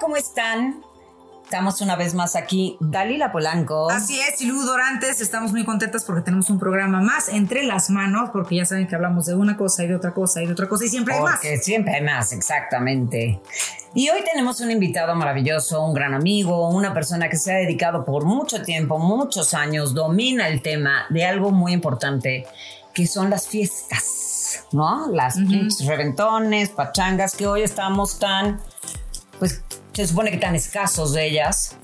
¿Cómo están? Estamos una vez más aquí, Dalila Polanco. Así es, y Lu Dorantes, estamos muy contentas porque tenemos un programa más entre las manos, porque ya saben que hablamos de una cosa y de otra cosa y de otra cosa y siempre hay más. Porque siempre hay más, exactamente. Y hoy tenemos un invitado maravilloso, un gran amigo, una persona que se ha dedicado por mucho tiempo, muchos años, domina el tema de algo muy importante, que son las fiestas, ¿no? Las pinches reventones, pachangas, que hoy estamos tan, pues se supone que tan escasos de ellas,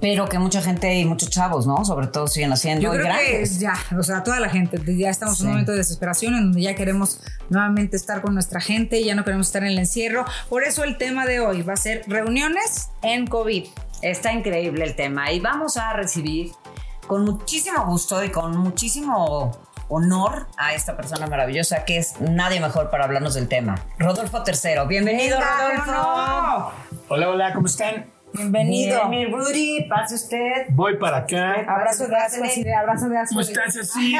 pero que mucha gente y muchos chavos, ¿no? Sobre todo siguen haciendo. Yo creo que grandes. ya, o sea, toda la gente, ya estamos en un momento de desesperación en donde ya queremos nuevamente estar con nuestra gente, ya no queremos estar en el encierro. Por eso el tema de hoy va a ser reuniones en COVID. Está increíble el tema y vamos a recibir con muchísimo gusto y con muchísimo honor a esta persona maravillosa que es nadie mejor para hablarnos del tema. Rodolfo III. Bienvenido, Venga, Rodolfo. no. Hola, hola, ¿cómo están? Bienvenido. Bien, mi Rudy, pase usted. Voy para acá. Abrazo de asco, así de abrazo de asco. ¿Cómo estás? Así,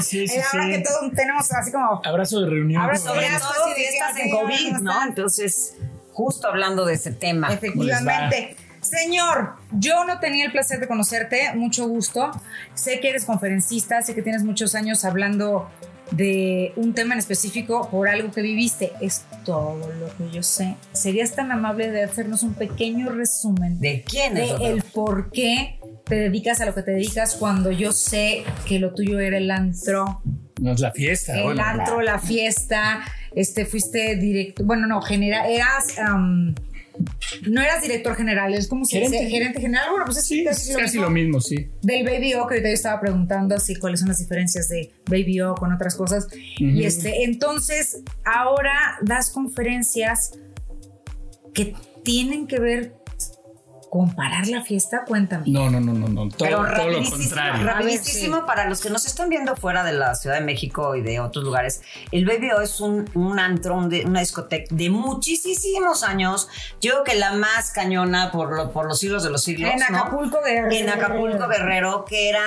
sí, sí, Eh, Ahora que sí. todos tenemos así como Abrazo de reunión. Abrazo. Abrazo todo así de fiestas en COVID, ¿no? Entonces, justo hablando de ese tema. Efectivamente. Señor, yo no tenía el placer de conocerte, mucho gusto. Sé que eres conferencista, sé que tienes muchos años hablando de un tema en específico por algo que viviste. Es todo lo que yo sé. ¿Serías tan amable de hacernos un pequeño resumen ¿De quién es de el por qué te dedicas a lo que te dedicas cuando yo sé que lo tuyo era el antro? No es la fiesta. el bueno, antro, la fiesta, este, fuiste directo, bueno, no, general, eras, no eras director general, es como si Gerente. gerente general, bueno, pues es Sí, casi, lo casi mismo. lo mismo, sí. Del Baby O, que ahorita yo estaba preguntando así cuáles son las diferencias de Baby O con otras cosas. Y este, entonces, ahora das conferencias que tienen que ver con parar la fiesta, cuéntame. No, no, no, no, no. Todo, Pero todo lo rapidísimo, contrario. rapidísimo para los que nos están viendo fuera de la Ciudad de México y de otros lugares. El BBO es un, un antro, un de- una discoteca de muchísimos años. Yo creo que la más cañona por, lo- por los siglos de los siglos. En ¿no? Acapulco Guerrero. En Acapulco Guerrero, que era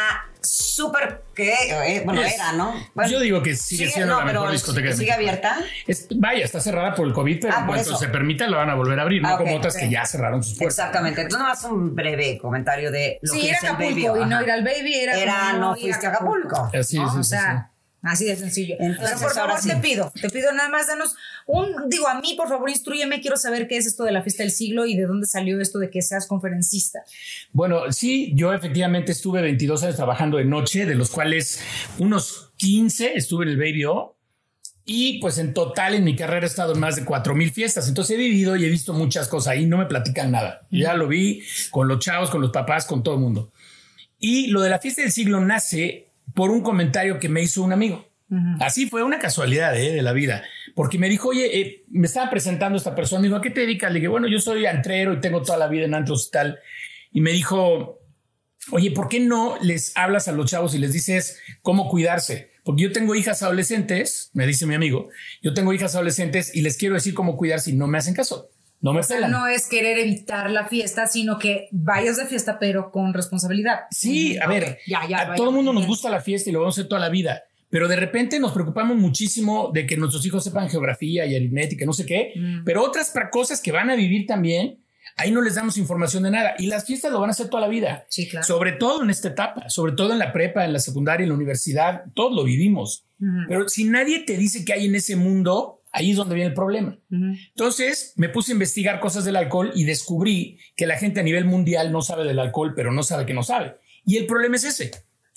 súper, que, eh, bueno, Es- era, ¿no? Bueno, yo digo que sigue siendo no, la mejor discoteca de ¿Sigue México. abierta? Es- vaya, está cerrada por el COVID, pero Ah, en por cuanto eso. se permita la van a volver a abrir, Ah, no ok, como otras que ya cerraron sus puertas. Exactamente. Entonces, nomás un breve comentario de lo Sí, que era es el Acapulco y no ir al Baby era, Era, no ir fuiste a Acapulco. Así, ¿no? sí, o sí, sea, así de sencillo. Entonces, Pero por favor sí. te pido, te pido nada más danos un, digo, a mí por favor instruyeme, quiero saber qué es esto de la fiesta del siglo y de dónde salió esto de que seas conferencista. Bueno, sí, yo efectivamente estuve 22 años trabajando de noche, de los cuales unos 15 estuve en el Baby O. Y pues en total en mi carrera he estado en más de 4000 fiestas. Entonces he vivido y he visto muchas cosas ahí. No me platican nada. Ya lo vi con los chavos, con los papás, con todo el mundo. Y lo de la fiesta del siglo nace por un comentario que me hizo un amigo. Así fue una casualidad ¿eh? de la vida, porque me dijo, oye, eh, me estaba presentando esta persona, me dijo, ¿a qué te dedicas? Le dije, bueno, yo soy antrero y tengo toda la vida en antros y tal. Y me dijo, oye, ¿por qué no les hablas a los chavos y les dices cómo cuidarse? Porque yo tengo hijas adolescentes, me dice mi amigo, yo tengo hijas adolescentes y les quiero decir cómo cuidarse y no me hacen caso, no me O sea, no es querer evitar la fiesta, sino que vayas de fiesta, pero con responsabilidad. Sí, a ver, ya, ya, a vaya, todo el mundo nos gusta la fiesta y lo vamos a hacer toda la vida, pero de repente nos preocupamos muchísimo de que nuestros hijos sepan geografía y aritmética, no sé qué, Mm. pero otras cosas que van a vivir también, ahí no les damos información de nada y las fiestas lo van a hacer toda la vida. Sí, claro. Sobre todo en esta etapa, sobre todo en la prepa, en la secundaria, en la universidad, todos lo vivimos. Pero si nadie te dice que hay en ese mundo, ahí es donde viene el problema. Entonces me puse a investigar cosas del alcohol y descubrí que la gente a nivel mundial no sabe del alcohol, pero no sabe que no sabe. Y el problema es ese.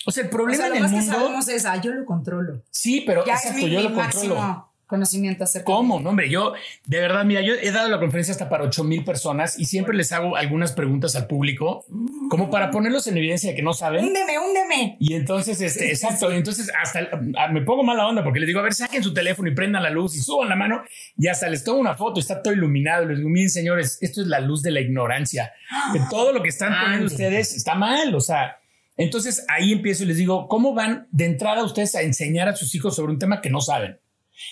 O sea, el O problema sea, lo en el más que mundo. sabemos es, ah, yo lo controlo. Sí, pero Ya es exacto, mi, yo mi lo controlo. Conocimiento acerca ¿Cómo? No, hombre, yo, de verdad, mira, yo he dado la conferencia hasta para 8 mil personas y siempre les hago algunas preguntas al público, como para ponerlos en evidencia de que no saben. Húndeme, húndeme. Y entonces, este, exacto, y entonces hasta ah, me pongo mala onda porque les digo, a ver, saquen su teléfono y prendan la luz y suban la mano y hasta les tomo una foto, está todo iluminado. Les digo, miren, señores, esto es la luz de la ignorancia. Que todo lo que están poniendo ustedes está mal, o sea. Entonces ahí empiezo y les digo, ¿cómo van de entrada ustedes a enseñar a sus hijos sobre un tema que no saben?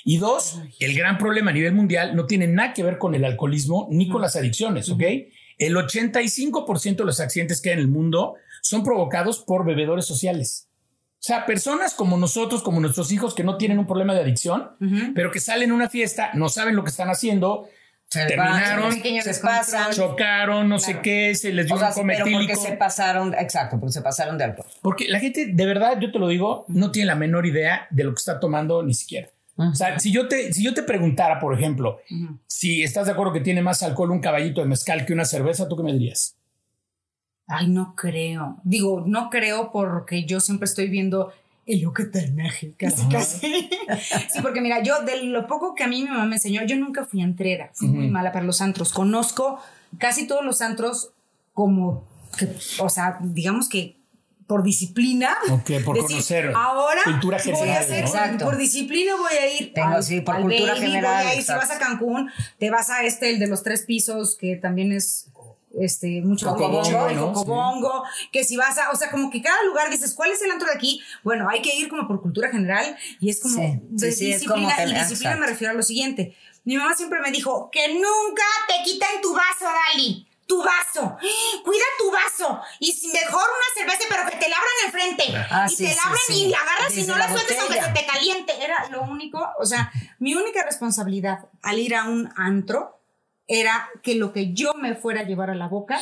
Y dos, el gran problema a nivel mundial no tiene nada que ver con el alcoholismo ni con las adicciones, ¿ok? El 85% de los accidentes que hay en el mundo son provocados por bebedores sociales. O sea, personas como nosotros, como nuestros hijos que no tienen un problema de adicción, pero que salen a una fiesta, no saben lo que están haciendo, terminaron, se pasan. chocaron, no sé qué, se les dio O sea, un pero porque cometílico. se pasaron, exacto, porque se pasaron de alcohol. Porque la gente, de verdad, yo te lo digo, no tiene la menor idea de lo que está tomando ni siquiera. O sea, si yo, te, si yo te preguntara, por ejemplo, si estás de acuerdo que tiene más alcohol un caballito de mezcal que una cerveza, ¿tú qué me dirías? Ay, no creo. Digo, no creo porque yo siempre estoy viendo el lo que te casi, casi. Sí, porque mira, yo de lo poco que a mí mi mamá me enseñó, yo nunca fui entrera, fui muy mala para los antros. Conozco casi todos los antros como que, o sea, digamos que por disciplina. Ok, por decir, conocer. Ahora Cultura voy a general, hacer, ¿no? Exacto. por disciplina voy a ir Tengo, al, sí, por al cultura general, voy a ir, si vas a Cancún, te vas a este, el de los tres pisos, que también es este mucho Cocobongo, ¿no? Cocobongo, que si vas a, o sea, como que cada lugar dices, ¿cuál es el antro de aquí? Bueno, hay que ir como por cultura general y es como Sí, de sí, sí, es como disciplina. y disciplina exacto. me refiero a lo siguiente. Mi mamá siempre me dijo que nunca te quiten tu vaso, Dali. Tu vaso, cuida tu vaso y si mejor una cerveza, pero que te la abran enfrente Ah, y sí, te sí, la abran sí. y la agarras y no la la sueltes aunque se te caliente. Era lo único, o sea, mi única responsabilidad al ir a un antro era que lo que yo me fuera a llevar a la boca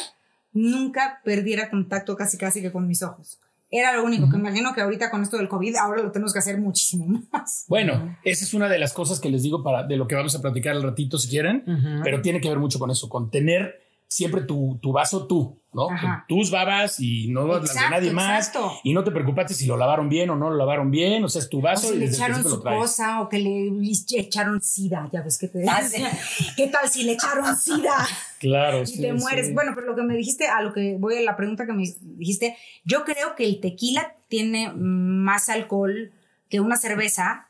nunca perdiera contacto casi casi que con mis ojos. Era lo único que me imagino que ahorita con esto del COVID ahora lo tenemos que hacer muchísimo más. Bueno, esa es una de las cosas que les digo para de lo que vamos a platicar al ratito si quieren, pero tiene que ver mucho con eso, con tener siempre tu, tu vaso tú, ¿no? Ajá. Tus babas y no las de Exacto, nadie más. exacto. Y no te preocupaste si lo lavaron bien o no lo lavaron bien, o sea, es tu O vaso si y le echaron su cosa o que le echaron sida, ya ves que te Ah, decía. ¿Qué tal si le echaron sida? Claro, y sí, te mueres. sí. Bueno, pero lo que me dijiste, a lo que voy a la pregunta que me dijiste, yo creo que el tequila tiene más alcohol que una cerveza,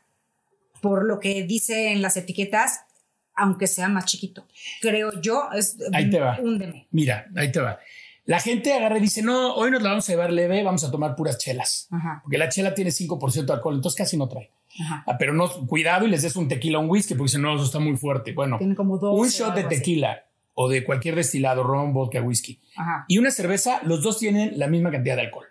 por lo que dice en las etiquetas, aunque sea más chiquito. Creo yo, es Ahí te va. húndeme. Mira, ahí te va. La gente agarra y dice, no, hoy nos la vamos a llevar leve, vamos a tomar puras chelas. Ajá, Porque la chela tiene 5% de alcohol, entonces casi no trae. ajá. Ah, pero no, cuidado y les des un tequila o un whisky, porque dicen, no, eso está muy fuerte. Bueno, Tiene como 12 un shot de algo así. tequila o de cualquier destilado, ron, vodka, whisky, Ajá. y una cerveza, los dos tienen la misma cantidad de alcohol.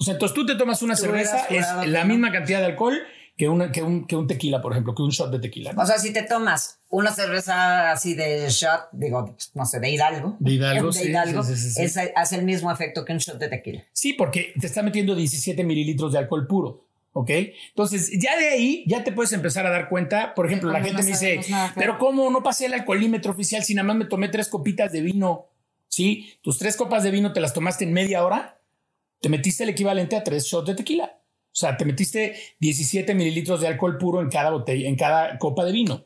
O sea, entonces tú te tomas una cerveza, es la misma cantidad de alcohol que, una, que, un, que un tequila, por ejemplo, que un shot de tequila. ¿no? O sea, si te tomas una cerveza así de shot, digo, no sé, de Hidalgo. De Hidalgo, de sí, Hidalgo, sí, sí, sí, sí. es- hace el mismo efecto que un shot de tequila. Sí, porque te está metiendo 17 mililitros de alcohol puro. ¿Ok? Entonces, ya de ahí, ya te puedes empezar a dar cuenta. Por ejemplo, la gente me dice, claro. pero ¿cómo no pasé el alcoholímetro oficial si nada más me tomé tres copitas de vino? ¿Sí? Tus tres copas de vino te las tomaste en media hora, te metiste el equivalente a tres shots de tequila. O sea, te metiste 17 mililitros de alcohol puro en cada botella, en cada copa de vino.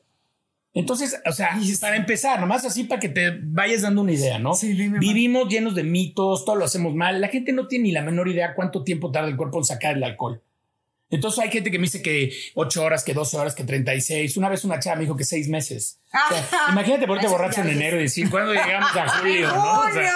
Entonces, o sea, para empezar, nomás así para que te vayas dando una idea, ¿no? Sí, dime. Vivimos llenos de mitos, todo lo hacemos mal. La gente no tiene ni la menor idea cuánto tiempo tarda el cuerpo en sacar el alcohol. Entonces hay gente que me dice que 8 horas, que 12 horas, que 36. Una vez una chava me dijo que 6 meses. O sea, imagínate ponerte borracho en enero y decir, ¿cuándo llegamos a julio? ¿no? O sea,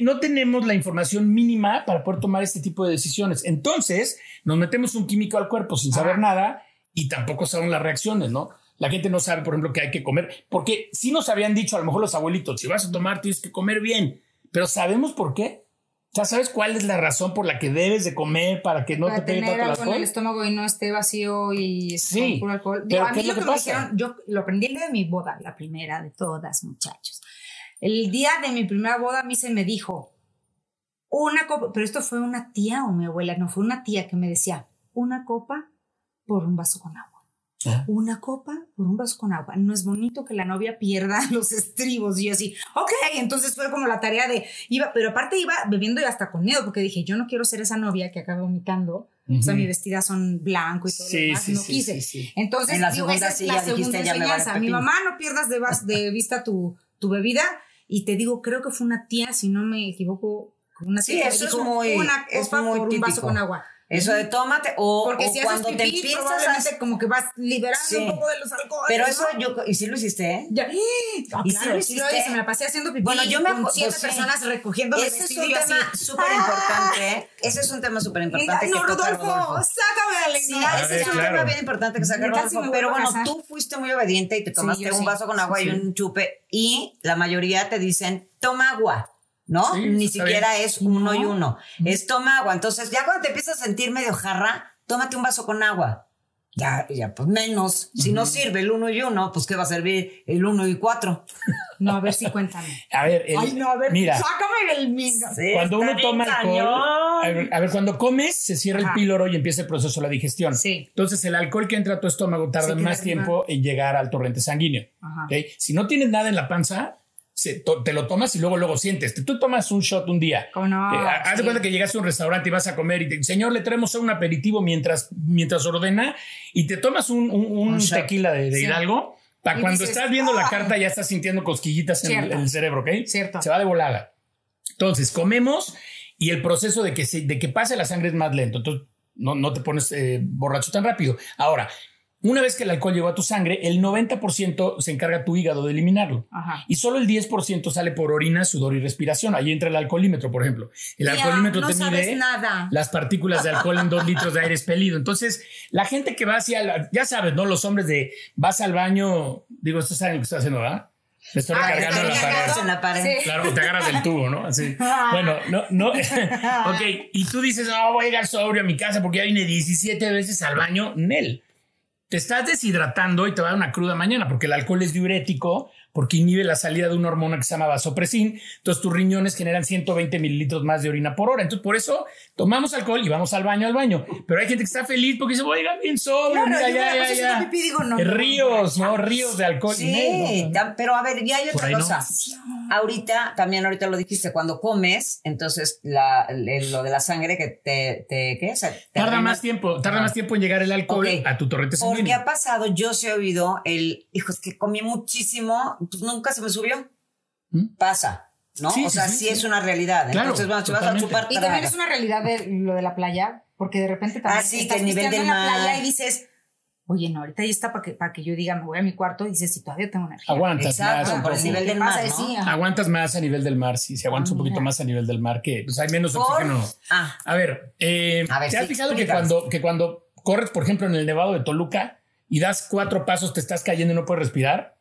no, tenemos la información mínima para poder tomar este tipo de decisiones. Entonces, nos metemos un químico al cuerpo sin saber nada y tampoco sabemos las reacciones, ¿no? La gente no sabe, por ejemplo, que hay que comer, porque sí nos habían dicho, a lo mejor los abuelitos, si vas a tomar tienes que comer bien, pero ¿sabemos por qué? Sea, ¿sabes cuál es la razón por la que debes de comer para que no para te pegue tener tanto en el alcohol? estómago y no esté vacío y Sí, con puro alcohol. Digo, a ¿qué mí lo que, me dijeron, yo lo aprendí el día de mi boda, la primera de todas, muchachos. El día de mi primera boda a mí se me dijo una copa, pero esto fue una tía o mi abuela, no fue una tía que me decía una copa por un vaso con agua. Una copa por un vaso con agua. No es bonito que la novia pierda los estribos. Y yo así, ok, entonces fue como la tarea de, iba, pero aparte iba bebiendo y hasta con miedo, porque dije, yo no quiero ser esa novia que acaba vomitando. O sea, mis vestidas son blanco y todo lo demás. no quise. Entonces, En la digo, segunda esa es sí la dijiste, enseñanza. Mi mamá, no pierdas de, vas- de vista tu, tu bebida. Y te digo, creo que fue una tía, si no me equivoco, una Sí, eso es dijo, muy- una es copa muy por un vaso con agua. Eso de tómate o, Porque o si cuando haces te pipí, empiezas a... como que vas liberando Sí. un poco de los alcoholes. Pero ¿no? eso yo... ¿Y sí lo hiciste, eh? Ya. Ah, ¿Y claro, lo sí lo hiciste? hice, me la pasé haciendo pipí. Bueno, yo me con siete pues sí. personas recogiendo mi Ese es un tema súper importante. Ese es un tema súper importante no, que toca Rodolfo, Rodolfo. sácame de la Sí, ese es un claro. tema bien importante que saca Neta, sí Rodolfo. Pero bueno, tú fuiste muy obediente y te tomaste un sí. vaso con agua y un chupe. Y la mayoría te dicen, toma agua. ¿No? Sí, Ni siquiera bien. es uno y uno. Es toma agua. Entonces, ya cuando te empiezas a sentir medio jarra, tómate un vaso con agua. Ya, ya, pues menos. Si no sirve el uno y uno, pues ¿qué va a servir el uno y cuatro? No, a ver si cuéntame. A ver, el- Ay, no, a ver, mira, sácame del mingo. cuando uno toma alcohol, a ver, a ver, cuando comes, se cierra Ajá. el píloro y empieza el proceso de la digestión. Sí. Entonces, el alcohol que entra a tu estómago tarda más tiempo en llegar al torrente sanguíneo. Ajá. ¿ok? Si no tienes nada en la panza, te lo tomas y luego luego sientes. Tú tomas un shot un día. ¿Cómo no? Eh, haz de cuenta que llegas a un restaurante y vas a comer y te señor, le traemos un aperitivo mientras, mientras ordena y te tomas un, un- un Un shot. tequila de, de Sí. Hidalgo. Para Y cuando dices, estás viendo la "Ah". carta ya estás sintiendo cosquillitas en el, Cierto. en el cerebro, ¿ok? Cierto. Se va de volada. Entonces, comemos y el proceso de que, se- de que pase la sangre es más lento. Entonces, no, no te pones eh, borracho tan rápido. Ahora, una vez que el alcohol llegó a tu sangre, el 90% se encarga tu hígado de eliminarlo. Ajá. Y solo el 10% sale por orina, sudor y respiración. Ahí entra el alcoholímetro, por ejemplo. El alcoholímetro no te mide nada. las partículas de alcohol en dos litros de aire expelido. Entonces, la gente que va hacia, la- ya sabes, ¿no? Los hombres de vas al baño, digo, ustedes saben lo que estoy haciendo, ¿verdad? Me estoy Ah, recargando la está pared. en la pared. Sí. Claro, te agarras del tubo, ¿no? Así. Bueno, no, no. ok, y tú dices, no, voy a llegar sobrio a mi casa porque ya vine 17 veces al baño. Nel, te estás deshidratando y te va a dar una cruda mañana porque el alcohol es diurético, porque inhibe la salida de una hormona que se llama vasopresin. Entonces tus riñones generan 120 mililitros más de orina por hora. Entonces por eso tomamos alcohol y vamos al baño, al baño. Pero hay gente que está feliz porque dice, oiga, bien sobrio, Claro, mira, ya, ya, ya. haciendo pipí, digo, no, Eh, no, ríos, no, ¿no? Ríos de alcohol. Sí, no, pero a ver, ya hay otra cosa. Ahorita, también ahorita lo dijiste, cuando comes, entonces la, lo de la sangre que te, te ¿qué? O sea, te Tarda más tiempo, tarda más tiempo en llegar el alcohol a tu torrente Porque sanguíneo. ha pasado, yo sí he oído el, hijo, es que comí muchísimo, pues nunca se me subió. ¿Mm? Pasa, ¿no? Sí, o sí, sea, sí, sí, sí. es una realidad. Claro, Entonces, bueno, si vas a chupar, Y también es una realidad de lo de la playa, porque de repente también Ah, sí, estás que el nivel del en la mar. playa y dices, oye, no, ahorita ya está para que, para que yo diga, me voy a mi cuarto y dices, si todavía tengo energía. Aguantas Exacto, más. por el nivel ¿Qué del mar, ¿no? Sí, ajá. Aguantas más a nivel del mar, sí. Si aguantas Ah, un poquito mira. más a nivel del mar, que pues hay menos Por- oxígeno. Ah, A ver, eh, A ver, ¿te has sí, fijado que cuando, que cuando corres, por ejemplo, en el Nevado de Toluca y das cuatro pasos, te estás cayendo y no puedes respirar?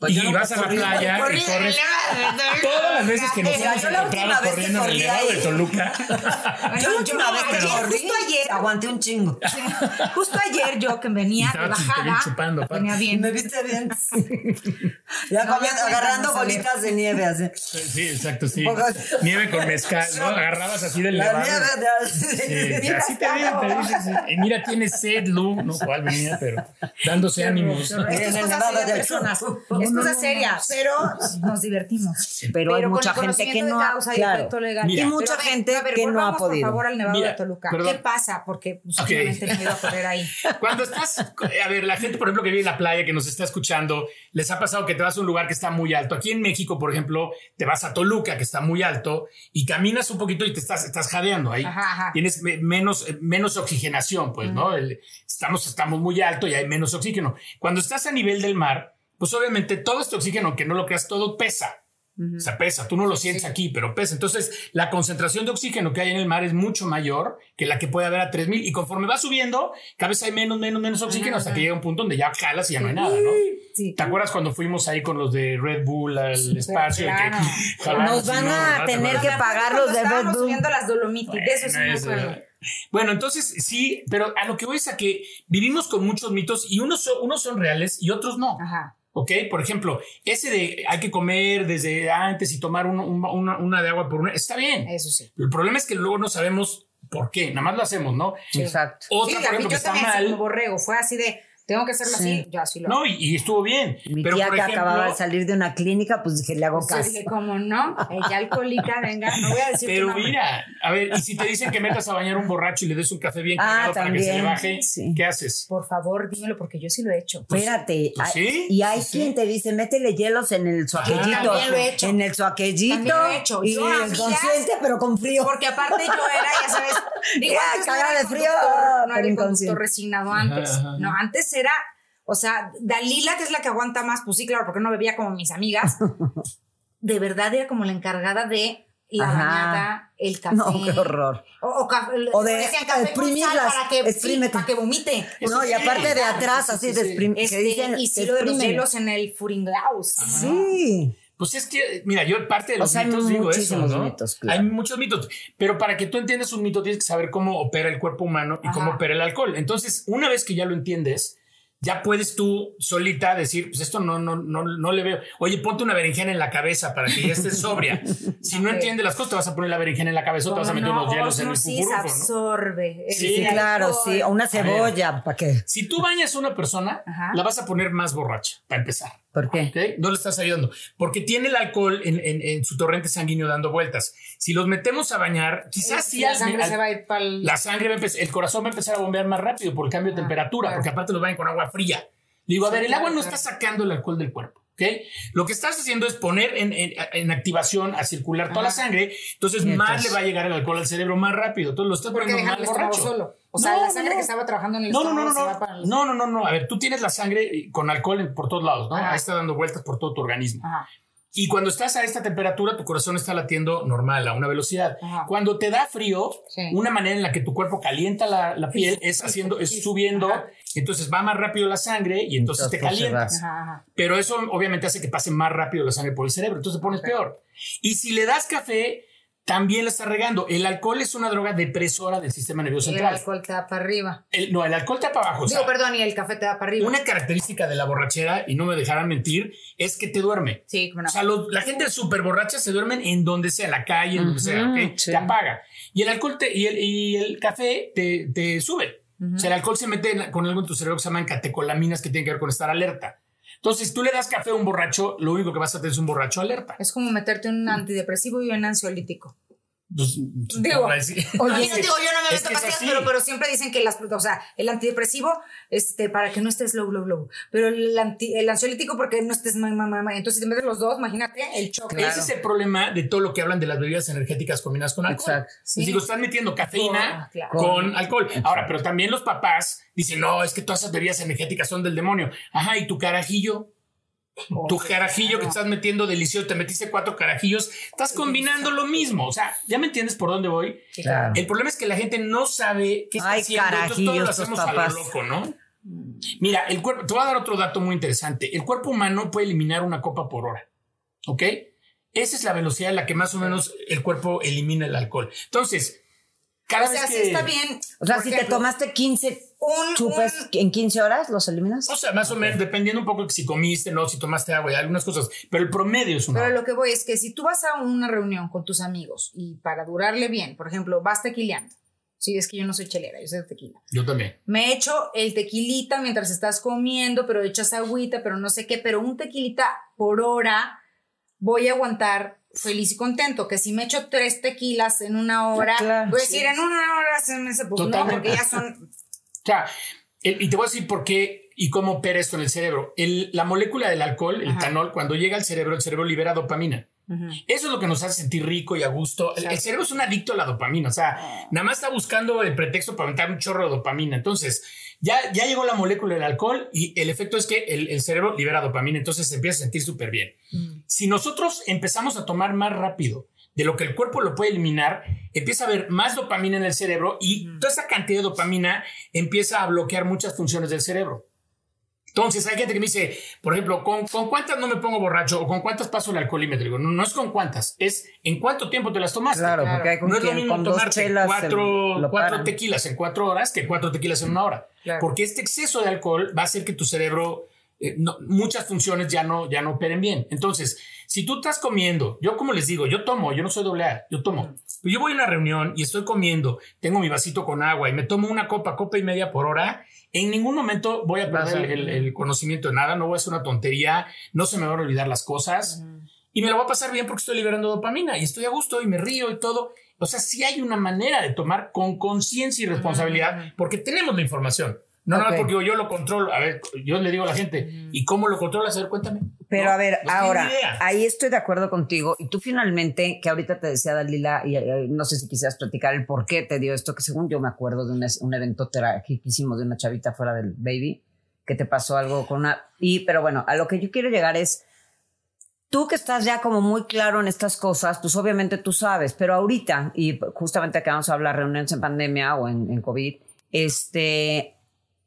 Pues y vas a la playa y corres. Todas las veces que nos hemos encontrado corriendo en el Nevado de Toluca. yo la última vez que corrí, justo ayer- aguanté un chingo. Justo ayer yo que venía de bajada, chupando, venía bien. me viste bien. ya No, comiendo- agarrando bolitas de nieve así. Sí, exacto, sí. Nieve con mezcal, ¿no? Agarrabas así del La Nevado. nieve de Sí, así te digo, te dices, mira, tienes sed, Lu, no cuál venía, pero dándose ánimos. En el Nevado Es No, cosa no, no, seria, no. pero nos divertimos. Pero hay con mucha gente que no ha- claro. legal. Mira. Y mucha Pero, gente a ver, que no ha volvamos, podido. Por favor, al Nevado Mira, de Toluca. perdón. ¿Qué pasa? Porque pues, Ok. obviamente no iba a correr ahí. Cuando estás, a ver, la gente, por ejemplo, que vive en la playa, que nos está escuchando, les ha pasado que te vas a un lugar que está muy alto. Aquí en México, por ejemplo, te vas a Toluca, que está muy alto, y caminas un poquito y te estás, estás jadeando ahí. Ajá, ajá. Tienes me- menos, menos oxigenación, pues, ¿no? El- estamos, estamos muy alto y hay menos oxígeno. Cuando estás a nivel del mar, pues obviamente todo este oxígeno, aunque no lo creas, todo pesa. O sea, pesa, tú no lo sientes aquí, pero pesa. Entonces, la concentración de oxígeno que hay en el mar es mucho mayor que la que puede haber a 3000. Y conforme va subiendo, cada vez hay menos, menos, menos oxígeno hasta que llega un punto donde ya jalas y ya no hay nada, ¿no? Sí. ¿Te acuerdas cuando fuimos ahí con los de Red Bull al espacio? y claro. que jalamos Nos van no, a ¿no? ¿Te tener que pagar los de Red Bull. subiendo las Dolomites, de eso sí me Bueno, eso- acuerdo. Bueno, entonces sí, pero a lo que voy es a que vivimos con muchos mitos y unos son, unos son reales y otros no. Ajá. ¿Ok? Por ejemplo, ese de hay que comer desde antes y tomar un- un- una, una de agua por una, está bien. Eso sí. El problema es que luego no sabemos por qué, nada más lo hacemos, ¿no? Exacto. Otra, Sí, por ejemplo, que yo está también, así como mal. borrego, fue así de tengo que hacerlo Sí. así, yo así lo hago. No, y, y estuvo bien. Mi pero tía por que ejemplo, acababa de salir de una clínica, pues dije, le hago caso. dije, como no, ella alcohólica, venga, no voy a decir Pero mira, a ver, y si te dicen que metas a bañar un borracho y le des un café bien Ah, cargado para que se le baje, sí. ¿qué haces? Por favor, dímelo porque yo sí lo he hecho. Espérate, pues hay- sí, y hay sí, quien te dice, métele hielos en el suaquellito. También lo he hecho. En el suaquellito. También lo he hecho. Y Yo, amigas, consciente, pero con frío. Porque aparte yo era, ya sabes, digo, era de frío, no pero era inconsciente. conductor resignado antes. Ajá, ajá. No, antes era, o sea, Dalila, que es la que aguanta más, pues sí, claro, porque no bebía como mis amigas. De verdad era como la encargada de la Ajá. bañada, el café. No, qué horror. O, o ca- O de exprimirlas, para que, sí, para que vomite. No, y aparte de atrás, sí, así sí, de sí. exprim- Este, y sí, lo de los hielos en el Furinglaus. Sí. Pues es que, mira, yo parte de O los sea, mitos digo eso, ¿no? mitos, claro. Hay muchos mitos, pero para que tú entiendas un mito tienes que saber cómo opera el cuerpo humano y Ajá. cómo opera el alcohol. Entonces, una vez que ya lo entiendes, ya puedes tú solita decir, pues esto no, no, no, no le veo. Oye, ponte una berenjena en la cabeza para que ya estés sobria. si no entiendes las cosas, te vas a poner la berenjena en la cabeza o te vas a meter no, unos hielos en el ¿no? absorbe. Sí, Sí, claro, alcohol. sí. O una cebolla, ¿para qué? Si tú bañas a una persona, Ajá. la vas a poner más borracha, para empezar. ¿Por qué? No le estás ayudando. Porque tiene el alcohol en, en- en su torrente sanguíneo dando vueltas. Si los metemos a bañar, quizás sí la al- sangre al- se va a ir para el... la sangre va a empezar, el corazón va a empezar a bombear más rápido por el cambio de Ah, temperatura, claro. porque aparte los bañan con agua fría. Digo, a ver, el agua no está sacando el alcohol del cuerpo. ¿ok? Lo que estás haciendo es poner en, en- en activación a circular toda la sangre, entonces Y más entonces- le va a llegar el alcohol al cerebro más rápido. Entonces lo estás poniendo más borracho. solo. O sea, No, la sangre no. que estaba trabajando en el No, no, no, estómago no, se va para el... No, no, no, no. A ver, tú tienes la sangre con alcohol por todos lados, ¿no? Ajá. Ahí está dando vueltas por todo tu organismo. Ajá. Y cuando estás a esta temperatura, tu corazón está latiendo normal, a una velocidad. Ajá. Cuando te da frío, Sí. una manera en la que tu cuerpo calienta la, la piel es haciendo, es subiendo, Ajá. entonces va más rápido la sangre y entonces, Entonces, te se calientas. Ajá. Pero eso obviamente hace que pase más rápido la sangre por el cerebro, entonces te pones Ok. peor. Y si le das café, también la estás regando. El alcohol es una droga depresora del sistema nervioso Y el central. alcohol te da para arriba. El- no, el alcohol te da para abajo. o sea, Digo, perdón, y el café te da para arriba. una característica de la borrachera, y no me dejarán mentir, es que te duerme. Sí, como no. O sea, los- la gente súper borracha se duermen en donde sea, en la calle, en donde sea, Ujú, ¿ok? sí. Te apaga. Y el alcohol te- y, el, y el café te, te sube. O sea, el alcohol se mete con algo en tu cerebro que se llaman catecolaminas que tienen que ver con estar alerta. Entonces, tú le das café a un borracho, lo único que vas a tener es un borracho alerta. Es como meterte un antidepresivo y un ansiolítico. Pues, Digo. Oye, Es yo que- digo, yo no me meto es pastillas, pero, pero siempre dicen que las, o sea, el antidepresivo, este, para que no estés low, low, low. Pero el, anti- el ansiolítico porque no estés. Entonces, si te metes los dos, imagínate el choque. Claro. Ese es el problema de todo lo que hablan de las bebidas energéticas combinadas con alcohol. Exacto. Sí. Digo, están metiendo cafeína Ah, claro. con alcohol. Ahora, pero también los papás dicen, no, es que todas esas bebidas energéticas son del demonio. Ajá, y tu carajillo, tu carajillo que estás metiendo delicioso, te metiste cuatro carajillos, estás combinando lo mismo. O sea, ¿ya me entiendes por dónde voy? Claro. El problema es que la gente no sabe qué está Ay, haciendo, entonces todo carajillos, lo hacemos a lo papás. loco, ¿no? Mira, el cuerpo, te voy a dar otro dato muy interesante. El cuerpo humano puede eliminar una copa por hora. ¿Ok? Esa es la velocidad en la que más o menos el cuerpo elimina el alcohol. Entonces, cada O sea, vez sí que. está bien. O sea, si te ejemplo, tomaste 15 un, chupes un- en 15 horas, ¿los eliminas? O sea, más o menos, dependiendo un poco de si comiste, no, si tomaste agua y algunas cosas. Pero el promedio es una. Pero lo que voy es que si tú vas a una reunión con tus amigos y para durarle bien, por ejemplo, vas tequileando. Sí, es que yo no soy chelera, yo soy de tequila. Yo también. Me echo el tequilita mientras estás comiendo, pero echas agüita, pero no sé qué, pero un tequilita por hora voy a aguantar feliz y contento. Que si me echo tres tequilas en una hora, Claro, voy a sí. decir en una hora se me hace pues no, Totalmente. porque ya son. O sea, el- y te voy a decir por qué y cómo opera esto en el cerebro. El- la molécula del alcohol, el Ajá. etanol, cuando llega al cerebro, el cerebro libera dopamina. Eso es lo que nos hace sentir rico y a gusto. El, el cerebro es un adicto a la dopamina, o sea, nada más está buscando el pretexto para aventar un chorro de dopamina. Entonces, ya, ya llegó la molécula del alcohol y el efecto es que el, el cerebro libera dopamina, entonces se empieza a sentir súper bien. Si nosotros empezamos a tomar más rápido de lo que el cuerpo lo puede eliminar, empieza a haber más dopamina en el cerebro y toda esa cantidad de dopamina empieza a bloquear muchas funciones del cerebro. Entonces, hay gente que me dice, por ejemplo, ¿con, con cuántas no me pongo borracho o con cuántas paso el alcoholímetro? Digo, no, no es con cuántas, es en cuánto tiempo te las tomaste. Claro, Claro. porque hay con No es lo mismo tomarte cuatro, cuatro tequilas en cuatro horas que cuatro tequilas en una hora. Claro. Porque este exceso de alcohol va a hacer que tu cerebro eh, muchas funciones ya no, ya no operen bien. Entonces, si tú estás comiendo, yo como les digo, yo tomo, yo no soy doble A, yo tomo. Pero yo voy a una reunión y estoy comiendo, tengo mi vasito con agua y me tomo una copa, copa y media por hora, en ningún momento voy a perder el, conocimiento de nada, no voy a hacer una tontería, no se me van a olvidar las cosas y me lo voy a pasar bien porque estoy liberando dopamina y estoy a gusto y me río y todo. O sea, sí hay una manera de tomar con conciencia y responsabilidad porque tenemos la información. No, no, porque yo, lo controlo. A ver, yo le digo a la gente, ¿y cómo lo controlas? A ver, cuéntame. Pero a ver, ahora, ahí estoy de acuerdo contigo. Y tú finalmente, que ahorita te decía Dalila, y no sé si quisieras platicar el por qué te dio esto, que según yo me acuerdo de un, un evento que hicimos de una chavita fuera del baby, que te pasó algo con una... Y, pero bueno, a lo que yo quiero llegar es, tú que estás ya como muy claro en estas cosas, pues obviamente tú sabes, pero ahorita, y justamente que vamos a hablar reuniones en pandemia o en, en COVID, este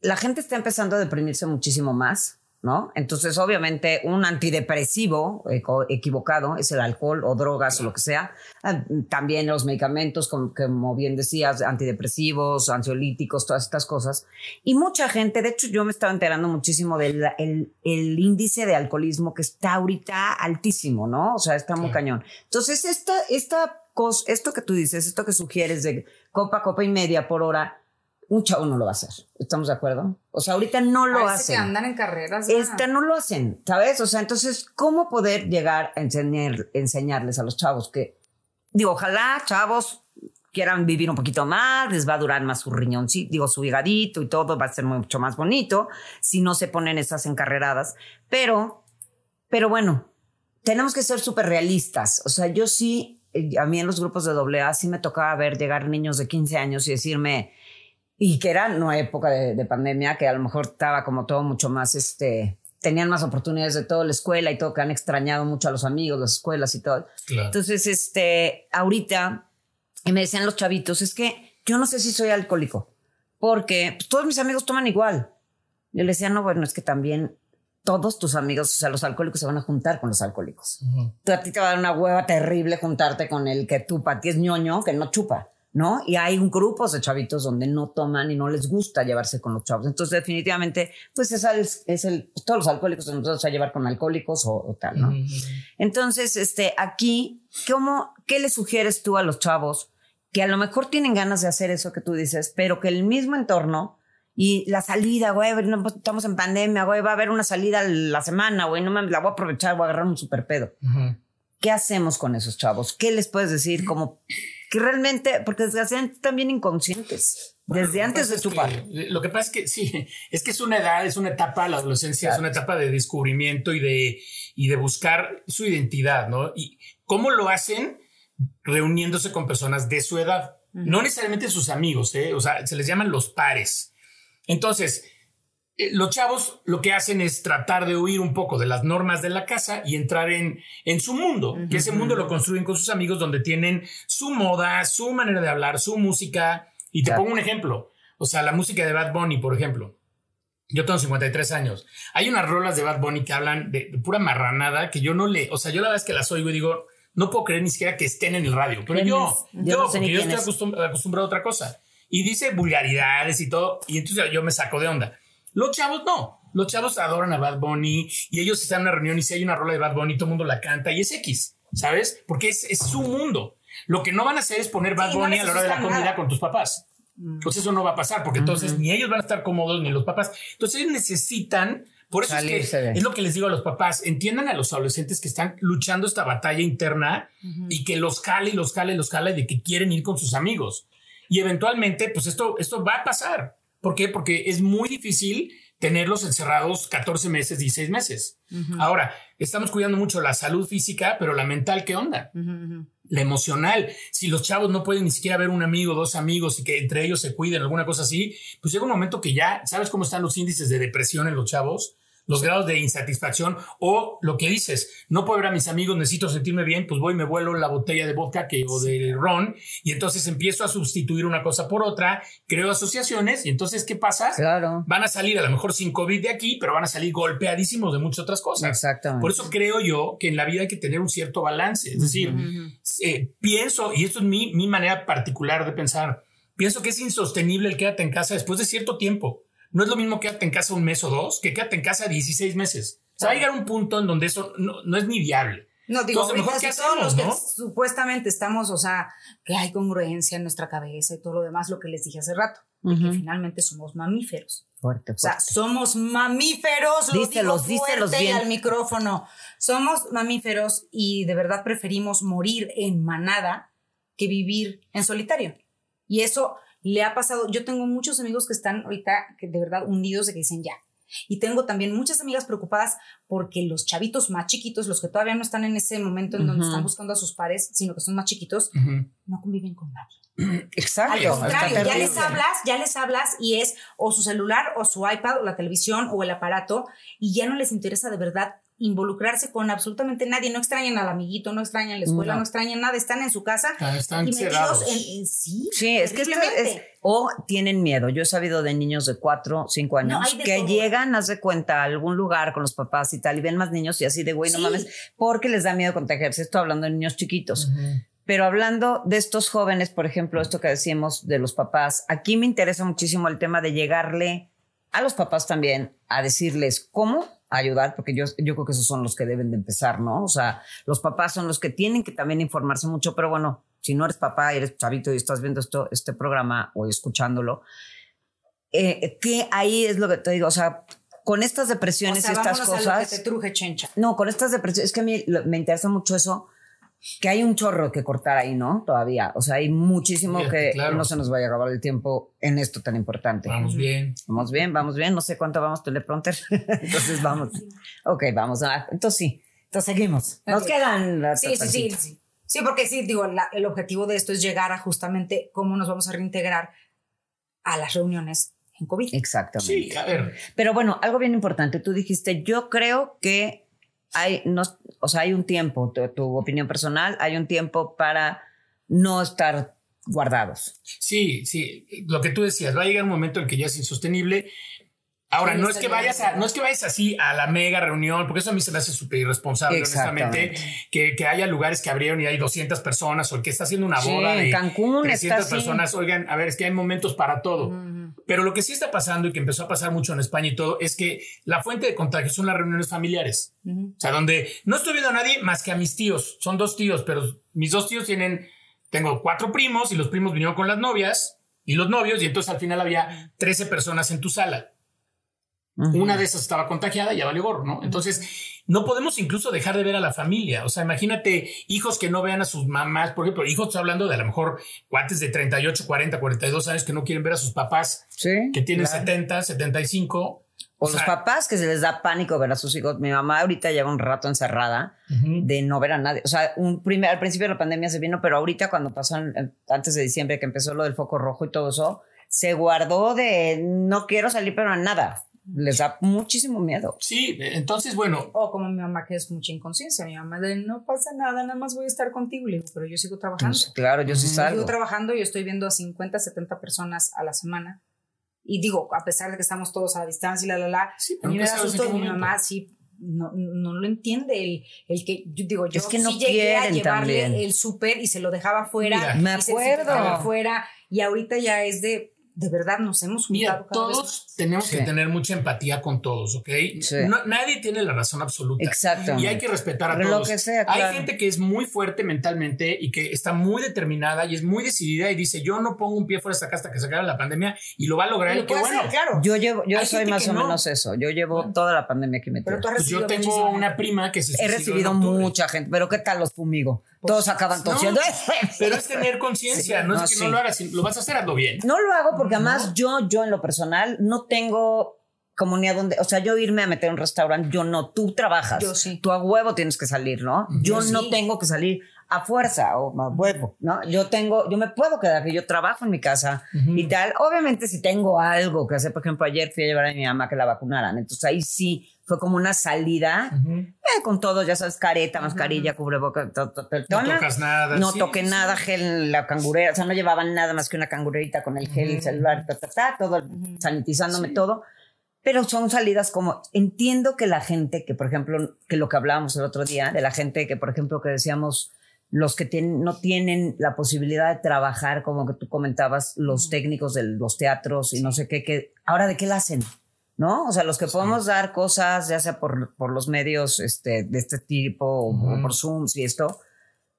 la gente está empezando a deprimirse muchísimo más, ¿no? Entonces, obviamente, un antidepresivo equivocado es el alcohol o drogas o lo que sea. Ah, también los medicamentos, como, como bien decías, antidepresivos, ansiolíticos, todas estas cosas. Y mucha gente, de hecho, yo me estaba enterando muchísimo del el, índice de alcoholismo que está ahorita altísimo, ¿no? O sea, está muy cañón. Entonces, esta, esta cosa, esto que tú dices, esto que sugieres de copa, copa y media por hora, un chavo no lo va a hacer. ¿Estamos de acuerdo? O sea, ahorita no lo hacen. que andan en carreras. Esta no lo hacen, ¿sabes? O sea, entonces, ¿cómo poder llegar a enseñar, enseñarles a los chavos que, digo, ojalá chavos quieran vivir un poquito más, les va a durar más su riñón, sí, digo, su higadito y todo va a ser mucho más bonito si no se ponen esas encarreradas. Pero, pero bueno, tenemos que ser súper realistas. O sea, yo sí, eh, a mí en los grupos de AA sí me tocaba ver llegar niños de 15 años y decirme, y que era una época de, pandemia que a lo mejor estaba como todo mucho más, este, tenían más oportunidades de toda la escuela y todo, que han extrañado mucho a los amigos, las escuelas y todo. Entonces, este, ahorita, y me decían los chavitos, es que yo no sé si soy alcohólico, porque pues, todos mis amigos toman igual. Yo les decía, no, bueno, es que también todos tus amigos, o sea, los alcohólicos se van a juntar con los alcohólicos. a ti te va a dar una hueva terrible juntarte con el que tú para ti es ñoño, que no chupa. ¿No? Y hay grupos de chavitos donde no toman y no les gusta llevarse con los chavos. Entonces, definitivamente, pues es, es el, pues, todos los alcohólicos nos vamos a llevar con alcohólicos o, tal, ¿no? Entonces, este, aquí, ¿cómo, ¿qué le sugieres tú a los chavos que a lo mejor tienen ganas de hacer eso que tú dices, pero que el mismo entorno y la salida, güey, pues, estamos en pandemia, güey, va a haber una salida la semana, güey, no me la voy a aprovechar, voy a agarrar un super pedo. ¿Qué hacemos con esos chavos? ¿Qué les puedes decir como que realmente, porque desgraciadamente también inconscientes. desde antes de tu padre. Lo que pasa es que sí, es que es una edad, es una etapa, la adolescencia es una etapa de descubrimiento y de, y de buscar su identidad, ¿no? Y cómo lo hacen reuniéndose con personas de su edad, no necesariamente sus amigos, ¿eh? O sea, se les llaman los pares. Entonces, los chavos lo que hacen es tratar de huir un poco de las normas de la casa y entrar en, en su mundo, que ese mundo lo construyen con sus amigos donde tienen su moda, su manera de hablar, su música. Y te pongo un ejemplo, o sea, la música de Bad Bunny, por ejemplo. Yo tengo 53 años. Hay unas rolas de Bad Bunny que hablan de, pura marranada que yo no le, o sea, yo la verdad es que las oigo y digo, no puedo creer ni siquiera que estén en el radio, pero yo, yo, yo, yo estoy acostumbrado a otra cosa. Y dice vulgaridades y todo, y entonces yo me saco de onda. Los chavos no. Los chavos adoran a Bad Bunny y ellos están en una reunión y si hay una rola de Bad Bunny, todo el mundo la canta y es X, ¿sabes? Porque es, su mundo. Lo que no van a hacer es poner Bad Bunny a la hora de la comida con tus papás. Mm. Pues eso no va a pasar, porque entonces ni ellos van a estar cómodos ni los papás. Entonces ellos necesitan, por eso es, que, es, lo que les digo a los papás, entiendan a los adolescentes que están luchando esta batalla interna y que los cale y los cale y los cale de que quieren ir con sus amigos. Y eventualmente, pues esto, esto va a pasar. ¿Por qué? Porque es muy difícil tenerlos encerrados 14 meses, 16 meses. Ahora, estamos cuidando mucho la salud física, pero la mental, ¿qué onda? La emocional. Si los chavos no pueden ni siquiera ver un amigo, dos amigos y que entre ellos se cuiden, alguna cosa así, pues llega un momento que ya, ¿sabes cómo están los índices de depresión en los chavos? Los grados de insatisfacción o lo que dices, no puedo ver a mis amigos, necesito sentirme bien, pues voy y me vuelo la botella de vodka que, o de ron y entonces empiezo a sustituir una cosa por otra, creo asociaciones y entonces ¿qué pasa? Claro. Van a salir a lo mejor sin COVID de aquí, pero van a salir golpeadísimos de muchas otras cosas. Exactamente. Por eso creo yo que en la vida hay que tener un cierto balance, es decir, eh, pienso, y esto es mi, mi manera particular de pensar, pienso que es insostenible el quédate en casa después de cierto tiempo no es lo mismo quédate en casa un mes o dos que quédate en casa 16 meses. O sea, va a llegar un punto en donde eso no, no es ni viable. No, digo, Entonces, mejor que todos hacemos, los que ¿no? supuestamente estamos, o sea, que hay congruencia en nuestra cabeza y todo lo demás, lo que les dije hace rato, de que finalmente somos mamíferos. Fuerte, O sea, fuerte. somos mamíferos. Lo Díselos, digo díselos fuerte y bien. al micrófono. Somos mamíferos y de verdad preferimos morir en manada que vivir en solitario. Y eso le ha pasado. Yo tengo muchos amigos que están ahorita que de verdad hundidos de que dicen ya. Y tengo también muchas amigas preocupadas porque los chavitos más chiquitos, los que todavía no están en ese momento en donde están buscando a sus pares, sino que son más chiquitos, no conviven con nadie. Al Exacto. está contrario, ya les hablas, ya les hablas y es o su celular o su iPad o la televisión o el aparato y ya no les interesa de verdad involucrarse con absolutamente nadie. No extrañan al amiguito, no extrañan la escuela, No. no, extrañan nada, están en su casa Ah, Están y metidos en, en- sí. Sí, es que es, o tienen miedo. Yo he sabido de niños de 4, 5 años No, que todo. llegan, haz de cuenta, a algún lugar con los papás y tal, y ven más niños y así de güey, no Sí. mames, porque les da miedo contagiarse. Estoy hablando de niños chiquitos. Pero hablando de estos jóvenes, por ejemplo, esto que decíamos de los papás, aquí me interesa muchísimo el tema de llegarle a los papás también a decirles cómo ayudar, porque yo, yo creo que esos son los que deben de empezar, ¿no? O sea, los papás son los que tienen que también informarse mucho, pero bueno, si no eres papá, eres chavito y estás viendo esto, este programa o escuchándolo, eh, que ahí es lo que te digo, o sea, con estas O depresiones sea, y estas vámonos a lo cosas... que te truje, chencha. No, con estas depresiones, es que a mí me interesa mucho eso, que hay un chorro que cortar ahí, ¿no? Todavía. O sea, hay muchísimo Sí, que claro. no se nos vaya a acabar el tiempo en esto tan importante. Vamos bien. Vamos bien, vamos bien. No sé cuánto vamos teleprompter. Entonces vamos. Ok, vamos. a- entonces sí. Entonces seguimos. Nos quedan. las Sí, sí, sí, sí. Sí, porque sí, digo, la- el objetivo de esto es llegar a justamente cómo nos vamos a reintegrar a las reuniones en COVID. Exactamente. Sí, a ver. Pero bueno, algo bien importante. Tú dijiste, yo creo que hay, no, o sea, hay un tiempo, tu, tu opinión personal, hay un tiempo para no estar guardados. Sí, sí, lo que tú decías, va a llegar un momento en que ya es insostenible. Ahora, Sí, no está es que vayas no es que vayas así a la mega reunión, porque eso a mí se me hace súper irresponsable, honestamente, que, que haya lugares que abrieron y hay 200 personas o el que está haciendo una Sí, boda en de Cancún está 300 así. personas. Oigan, a ver, es que hay momentos para todo. Pero lo que sí está pasando y que empezó a pasar mucho en España y todo es que la fuente de contagio son las reuniones familiares. O sea, donde no estoy viendo a nadie más que a mis tíos. Son dos tíos, pero mis dos tíos tienen, tengo cuatro primos y los primos vinieron con las novias y los novios y entonces al final había 13 personas en tu sala. Una de esas estaba contagiada y ya valió gorro, ¿no? Entonces, no podemos incluso dejar de ver a la familia. O sea, imagínate hijos que no vean a sus mamás. Por ejemplo, hijos, estoy hablando de a lo mejor cuates de 38, 40, 42 años que no quieren ver a sus papás Sí, que tienen claro. 70, 75. O, sea, los papás que se les da pánico ver a sus hijos. Mi mamá ahorita lleva un rato encerrada de no ver a nadie. O sea, un primer, al principio de la pandemia se vino, pero ahorita cuando pasó, antes de diciembre que empezó lo del foco rojo y todo eso, se guardó de no quiero salir, pero a nada. Les da muchísimo miedo. Sí, entonces, bueno, O como mi mamá, que es mucha inconsciencia. Mi mamá de no pasa nada, nada más voy a estar contigo. Le digo, pero yo sigo trabajando. Pues, claro, yo sí salgo. Sigo trabajando, yo estoy viendo a 50, 70 personas a la semana. Y digo, a pesar de que estamos todos a la distancia y la, la, la, Sí, a pero mí me da susto. Mi mamá sí no, no lo entiende. El, el que, yo digo, yo Es que no sí llegué a llevarle también. el súper y se lo dejaba afuera. Mira. Me y se acuerdo. desinfectaba afuera. Y ahorita ya es de, de verdad, nos hemos juntado Mira, cada vez todos tenemos Sí. que tener mucha empatía con todos, ¿ok? Sí. No- nadie tiene la razón absoluta. Exacto. Y hay que respetar a Lo todos. que sea, claro. Hay gente que es muy fuerte mentalmente y que está muy determinada y es muy decidida y dice, yo no pongo un pie fuera de esta casa hasta que se acabe la pandemia y lo va a lograr. Y lo bueno. claro. Yo llevo, yo soy más que o no. menos eso. Yo llevo toda la pandemia aquí metida. Pero tú has Pues yo recibido tengo una prima que se He recibido mucha gente, pero ¿qué tal los fumigo? Todos acaban no, tosiendo. Pero es tener conciencia, Sí, no, no, es que sí. no lo hagas, si lo vas a hacer, hazlo bien. No lo hago porque además yo, yo en lo personal no tengo comunidad donde, o sea, yo irme a meter a un restaurante, yo no, tú trabajas. Yo sí. Tú a huevo tienes que salir, ¿no? Yo Yo no tengo que salir a fuerza o a huevo, ¿no? Yo tengo, yo me puedo quedar, que yo trabajo en mi casa y tal. Obviamente si tengo algo que hacer, por ejemplo, ayer fui a llevar a mi mamá que la vacunaran, entonces ahí sí fue como una salida eh, con todo, ya sabes, careta, mascarilla, cubreboca, to- to- to- No tocas nada. No sí, toqué sí. nada, gel en la cangurera, o sea, no llevaban nada más que una cangurerita con el gel, el celular, ta, ta, ta, todo sanitizándome todo. Pero son salidas como, entiendo que la gente que, por ejemplo, que lo que hablábamos el otro día, de la gente que, por ejemplo, que decíamos, los que tienen, no tienen la posibilidad de trabajar, como que tú comentabas, los técnicos de los teatros y no sé qué, que ahora de qué la hacen, ¿no? O sea, los que podemos dar cosas, ya sea por, por los medios este, de este tipo o por Zooms y esto,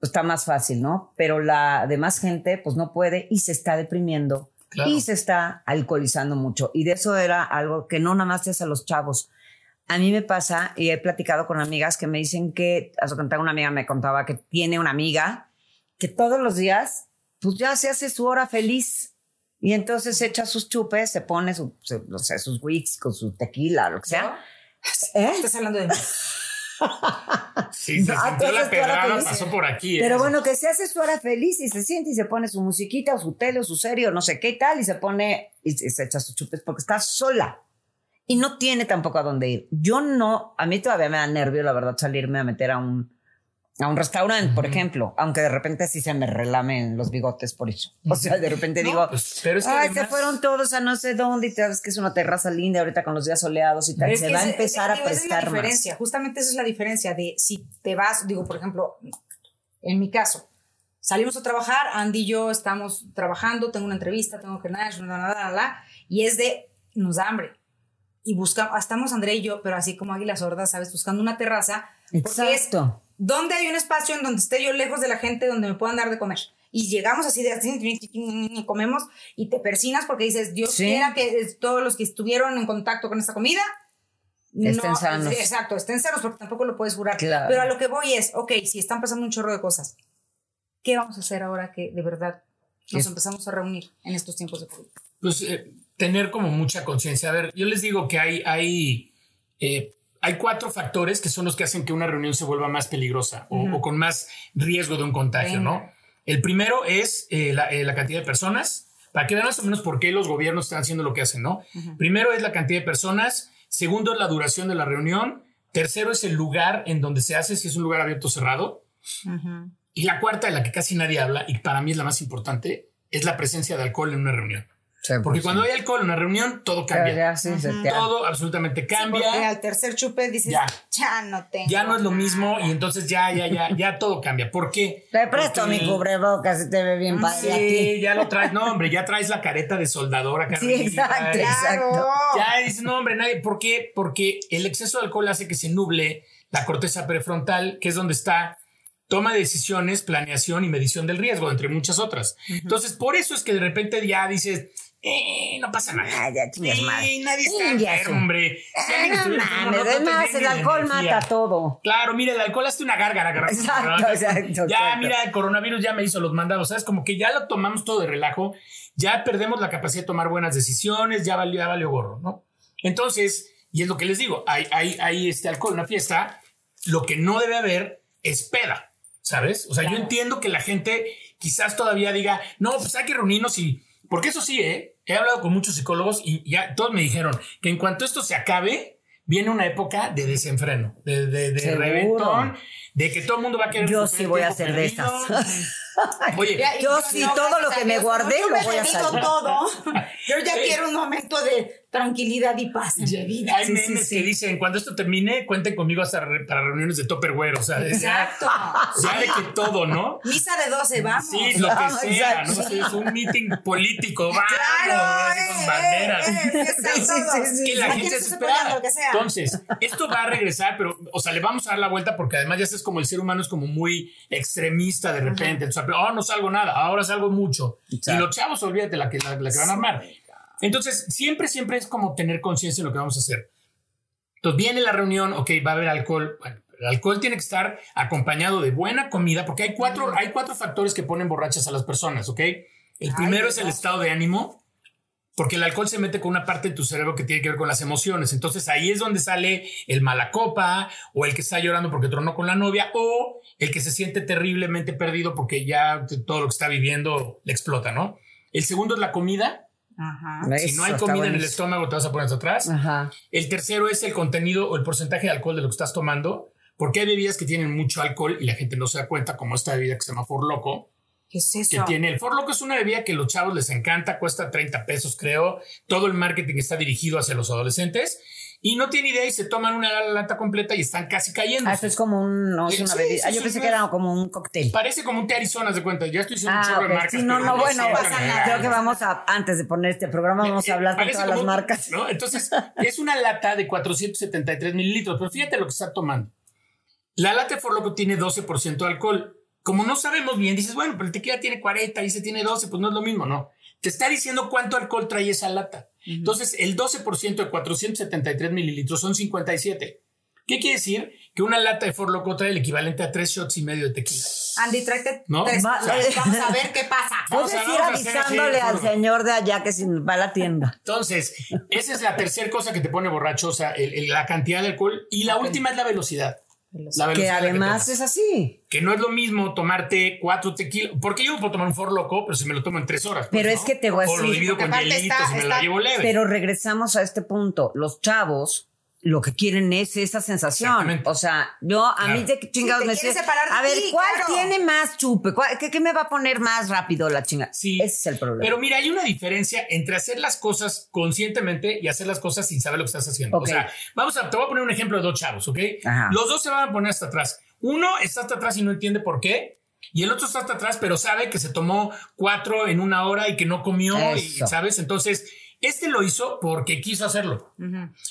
pues está más fácil, ¿no? Pero la demás gente, pues no puede y se está deprimiendo y se está alcoholizando mucho. Y de eso era algo que no nada más es a los chavos, a mí me pasa, y he platicado con amigas que me dicen que, hace contar una amiga me contaba que tiene una amiga que todos los días, pues ya se hace su hora feliz. Y entonces echa sus chupes, se pone su, no sé, sus wicks con su tequila, lo que sea. ¿Eh? Estás hablando de mí. sí, se la pedrada, pasó por aquí. Pero bueno, que se hace su hora feliz y se siente y se pone su musiquita o su tele o su serie o no sé qué y tal y se pone y se echa sus chupes porque está sola y no tiene tampoco a dónde ir. Yo no, a mí todavía me da nervio, la verdad, salirme a meter a un, a un restaurante, por ejemplo, aunque de repente sí se me relamen los bigotes por eso. O sea, de repente digo, pues, pero ay, se fueron todos a no sé dónde y te sabes que es una terraza linda ahorita con los días soleados y tal. Se va a empezar a prestar es la diferencia, Justamente esa es la diferencia de si te vas, digo, por ejemplo, en mi caso, salimos a trabajar, Andy y yo estamos trabajando, tengo una entrevista, tengo que nada, nada, nada, y es de, nos da hambre y buscamos, estamos André y yo, pero así como águilas sordas, ¿sabes? Buscando una terraza. Exacto. donde hay un espacio en donde esté yo lejos de la gente, donde me puedan dar de comer. Y llegamos así de y comemos y te persinas porque dices, Dios quiera que todos los que estuvieron en contacto con esta comida estén sanos. Exacto, estén sanos porque tampoco lo puedes jurar. Pero a lo que voy es, ok, si están pasando un chorro de cosas, ¿qué vamos a hacer ahora que de verdad nos empezamos a reunir en estos tiempos de COVID? Pues eh, tener como mucha conciencia. A ver, yo les digo que hay, hay, eh, hay cuatro factores que son los que hacen que una reunión se vuelva más peligrosa o, con más riesgo de un contagio, ¿no? El primero es eh, la, cantidad de personas, para que vean más o menos por qué los gobiernos están haciendo lo que hacen, ¿no? Primero es la cantidad de personas, segundo es la duración de la reunión, tercero es el lugar en donde se hace, si es un lugar abierto o cerrado, y la cuarta, de la que casi nadie habla, y para mí es la más importante, es la presencia de alcohol en una reunión. Porque cuando hay alcohol en una reunión, todo cambia. todo absolutamente cambia. porque al tercer chupe dices, ya, no tengo. Ya no es lo mismo y entonces ya, ya, ya, ya todo cambia. ¿Por qué? Te presto mi cubrebocas y te ve bien padre. Sí, ya lo traes. No, hombre, ya traes la careta de soldadora. Sí, exacto, exacto. Ya dices, no, hombre, nadie. ¿Por qué? Porque el exceso de alcohol hace que se nuble la corteza prefrontal, que es donde está toma de decisiones, planeación y medición del riesgo, entre muchas otras. Entonces, por eso es que de repente ya dices, eh, no pasa nada. Ah, ya eh, nadie está enfermo, hombre. Si no mames, además el alcohol mata todo. Claro, mira, el alcohol hace una gárgara. Exacto, exacto. Ya, mira, el coronavirus ya me hizo los mandados, ¿sabes? Como que ya lo tomamos todo de relajo, ya perdemos la capacidad de tomar buenas decisiones, ya valió, ya valió gorro, ¿no? Entonces, y es lo que les digo, hay, hay, hay este alcohol en una fiesta, lo que no debe haber es peda, ¿sabes? O sea, yo entiendo que la gente quizás todavía diga, no, pues hay que reunirnos y... Porque eso sí, ¿eh? he hablado con muchos psicólogos y ya todos me dijeron que en cuanto esto se acabe, viene una época de desenfreno, de, de, reventón, de que todo el mundo va a querer. Yo sí voy a hacer de estas. Oye, yo sí, todo lo que me guardé lo voy a hacer. todo. Yo ya quiero un momento de tranquilidad y paz en mi vida. Hay memes que dicen, cuando esto termine, cuenten conmigo hasta para reuniones de Topperware, o sea, Exacto. Ya, de que todo, ¿no? Misa de 12, vamos. Sí, lo que sea, no es un meeting político, vamos, claro, con eh, banderas. Eh, sí, y la gente se espera. Entonces, esto va a regresar, pero, o sea, le vamos a dar la vuelta porque además ya es como el ser humano es como muy extremista de repente. Entonces, oh, no salgo nada, ahora salgo mucho. Y los chavos, olvídate la que, la, que van a armar. Entonces, siempre, siempre es como tener conciencia de lo que vamos a hacer. Entonces, viene la reunión, ok, va a haber alcohol. Bueno, el alcohol tiene que estar acompañado de buena comida, porque hay cuatro, hay cuatro factores que ponen borrachas a las personas, ¿ok? El primero es el estado de ánimo, porque el alcohol se mete con una parte de tu cerebro que tiene que ver con las emociones. Entonces ahí es donde sale el mala copa, o el que está llorando porque tronó con la novia, o el que se siente terriblemente perdido porque ya todo lo que está viviendo le explota, ¿no? El segundo es la comida, si no hay comida en el estómago, te vas a poner hacia atrás. El tercero es el contenido o el porcentaje de alcohol de lo que estás tomando, porque hay bebidas que tienen mucho alcohol y la gente no se da cuenta, como esta bebida que se llama For Loco. ¿Qué es eso? Que tiene el For Loco es una bebida que a los chavos les encanta, cuesta 30 pesos, creo. Todo el marketing está dirigido hacia los adolescentes y no tienen idea y se toman una lata completa y están casi cayendo. Ah, eso es como un, no, es una Sí, bebida. Ah, yo pensé que era como un cóctel. Parece como un té Arizona, de cuenta. Ya estoy diciendo un Ah, chorro de marcas. Sí, no, no, bueno, pasa nada. creo que vamos a, antes de poner este programa, vamos Eh, a hablar parece todas como las un- marcas. ¿no? Entonces, es una lata de 473 mililitros, pero fíjate lo que está tomando. La lata de For Loco tiene 12% de alcohol. Como no sabemos bien, dices, bueno, pero el tequila tiene 40 y ese tiene 12, pues no es lo mismo, no. Te está diciendo cuánto alcohol trae esa lata. Entonces, el 12% de 473 mililitros son 57. ¿Qué quiere decir? Que una lata de For Loco trae el equivalente a tres shots y medio de tequila. Andy, tráete No, tres. va- Vamos a ver qué pasa. Vamos Puedes a- ir avisándole al señor de allá que si va a la tienda. Entonces, esa es la tercera cosa que te pone borrachosa, el- el- la cantidad de alcohol. Y la última es la velocidad. La Que además es así. Que no es lo mismo tomarte cuatro tequilas. Porque yo puedo tomar un For Loco, pero si me lo tomo en tres horas. pues, Pero ¿no? es que te voy a O lo decir, divido con hielitos está- y me está- la llevo leve. Pero regresamos a este punto. Los chavos lo que quieren es esa sensación. O sea, yo a Claro. mí de que chingados me quieres sé, A ver, ti, ¿cuál claro. tiene más chupe? ¿Cuál- qué, qué me va a poner más rápido la chinga? Sí. Ese es el problema. Pero mira, hay una diferencia entre hacer las cosas conscientemente y hacer las cosas sin saber lo que estás haciendo. Ok. O sea, vamos a, te voy a poner un ejemplo de dos chavos, ¿ok? Ajá. Los dos se van a poner hasta atrás. Uno está hasta atrás y no entiende por qué. Y el otro está hasta atrás, pero sabe que se tomó cuatro en una hora y que no comió, y. ¿sabes? Entonces, este lo hizo porque quiso hacerlo.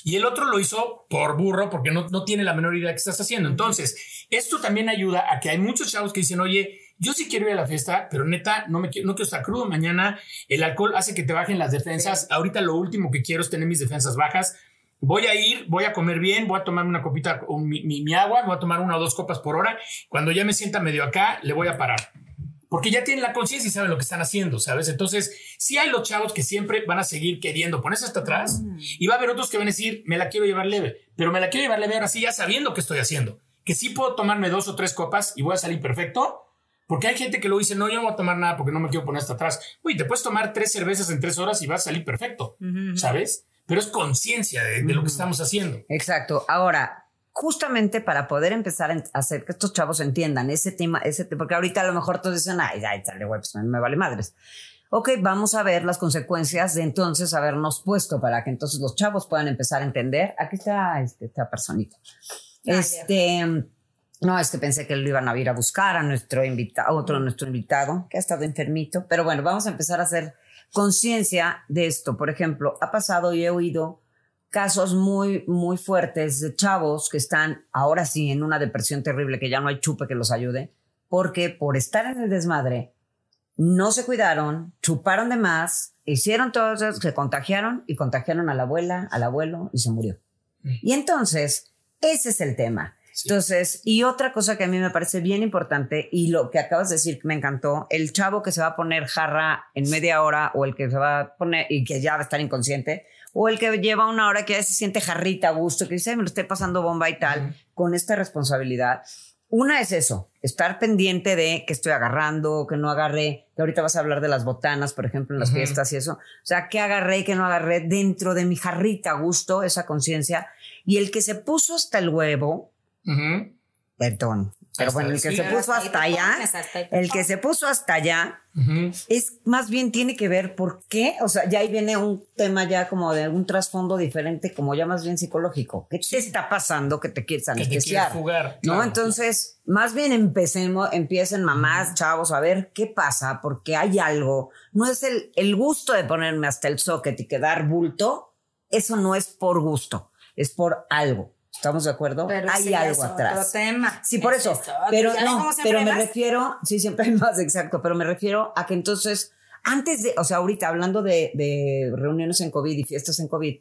Y el otro lo hizo por burro, porque no, no tiene la menor idea de qué estás haciendo. Entonces, esto también ayuda a que hay muchos chavos que dicen, oye, yo sí quiero ir a la fiesta, pero neta, no me quiero, no quiero estar crudo mañana. El alcohol hace que te bajen las defensas. Ahorita lo último que quiero es tener mis defensas bajas. Voy a ir, voy a comer bien, voy a tomar una copita, o mi, mi- mi agua, voy a tomar una o dos copas por hora. Cuando ya me sienta medio acá, le voy a parar. Porque ya tienen la conciencia y saben lo que están haciendo, ¿sabes? Entonces, sí hay los chavos que siempre van a seguir queriendo ponerse hasta atrás y va a haber otros que van a decir, me la quiero llevar leve, pero me la quiero llevar leve ahora sí, ya sabiendo qué estoy haciendo. Que sí puedo tomarme dos o tres copas y voy a salir perfecto. Porque hay gente que lo dice, no, yo no voy a tomar nada porque no me quiero poner hasta atrás. Uy, te puedes tomar tres cervezas en tres horas y vas a salir perfecto, ¿sabes? Pero es conciencia de, de lo que estamos haciendo. Exacto. Ahora, justamente para poder empezar a hacer que estos chavos entiendan ese tema, ese te- porque ahorita a lo mejor todos dicen, ay, ay, sale, güey, pues me vale madres. Ok, vamos a ver las consecuencias de entonces habernos puesto para que entonces los chavos puedan empezar a entender. Aquí está este, esta personita. ya. Este, no, es que pensé que lo iban a ir a buscar a nuestro invitado, otro nuestro invitado que ha estado enfermito, pero bueno, vamos a empezar a hacer conciencia de esto. Por ejemplo, ha pasado y he oído casos muy, muy fuertes de chavos que están ahora sí en una depresión terrible, que ya no hay chupe que los ayude, porque por estar en el desmadre, no se cuidaron, chuparon de más, hicieron todo eso, se contagiaron y contagiaron a la abuela, al abuelo y se murió. Y entonces, ese es el tema. Sí. Entonces, y otra cosa que a mí me parece bien importante y lo que acabas de decir que me encantó, el chavo que se va a poner jarra en media hora o el que se va a poner y que ya va a estar inconsciente, o el que lleva una hora que ya se siente jarrita a gusto, que dice, "Ay, me lo estoy pasando bomba y tal, con esta responsabilidad. Una es eso, estar pendiente de que estoy agarrando, que no agarré, que ahorita vas a hablar de las botanas, por ejemplo, en las fiestas y eso. O sea, que agarré y que no agarré dentro de mi jarrita a gusto, esa conciencia. Y el que se puso hasta el huevo, perdón, pero Hasta bueno, el que sí, se puso hasta allá, el que se puso hasta allá, es más bien tiene que ver por qué, o sea, ya ahí viene un tema ya como de un trasfondo diferente, como ya más bien psicológico. ¿Qué te está pasando que te quieres Que te quieres anestesiar? jugar. ¿No? claro. Entonces, más bien empecemos, empiecen mamás, chavos, a ver qué pasa, porque hay algo. No es el, el gusto de ponerme hasta el socket y quedar bulto, eso no es por gusto, es por algo. ¿Estamos de acuerdo? Pero hay ya algo es atrás. Otro tema. Sí, por Es eso. esto. Pero ¿Ya ven no, pero me más? refiero, sí, siempre hay más, exacto, pero me refiero a que entonces, antes de, o sea, ahorita hablando de, de reuniones en COVID y fiestas en COVID,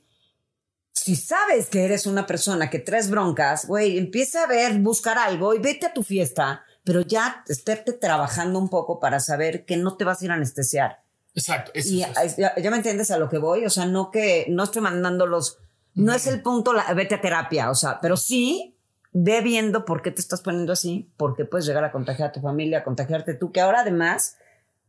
si sabes que eres una persona que traes broncas, güey, empieza a ver, buscar algo y vete a tu fiesta, pero ya estarte trabajando un poco para saber que no te vas a ir a anestesiar. Exacto. eso Y eso. ya, ya me entiendes a lo que voy, o sea, no que no estoy mandando los, no es el punto, la, vete a terapia, o sea, pero sí ve viendo por qué te estás poniendo así, porque puedes llegar a contagiar a tu familia, a contagiarte tú, que ahora además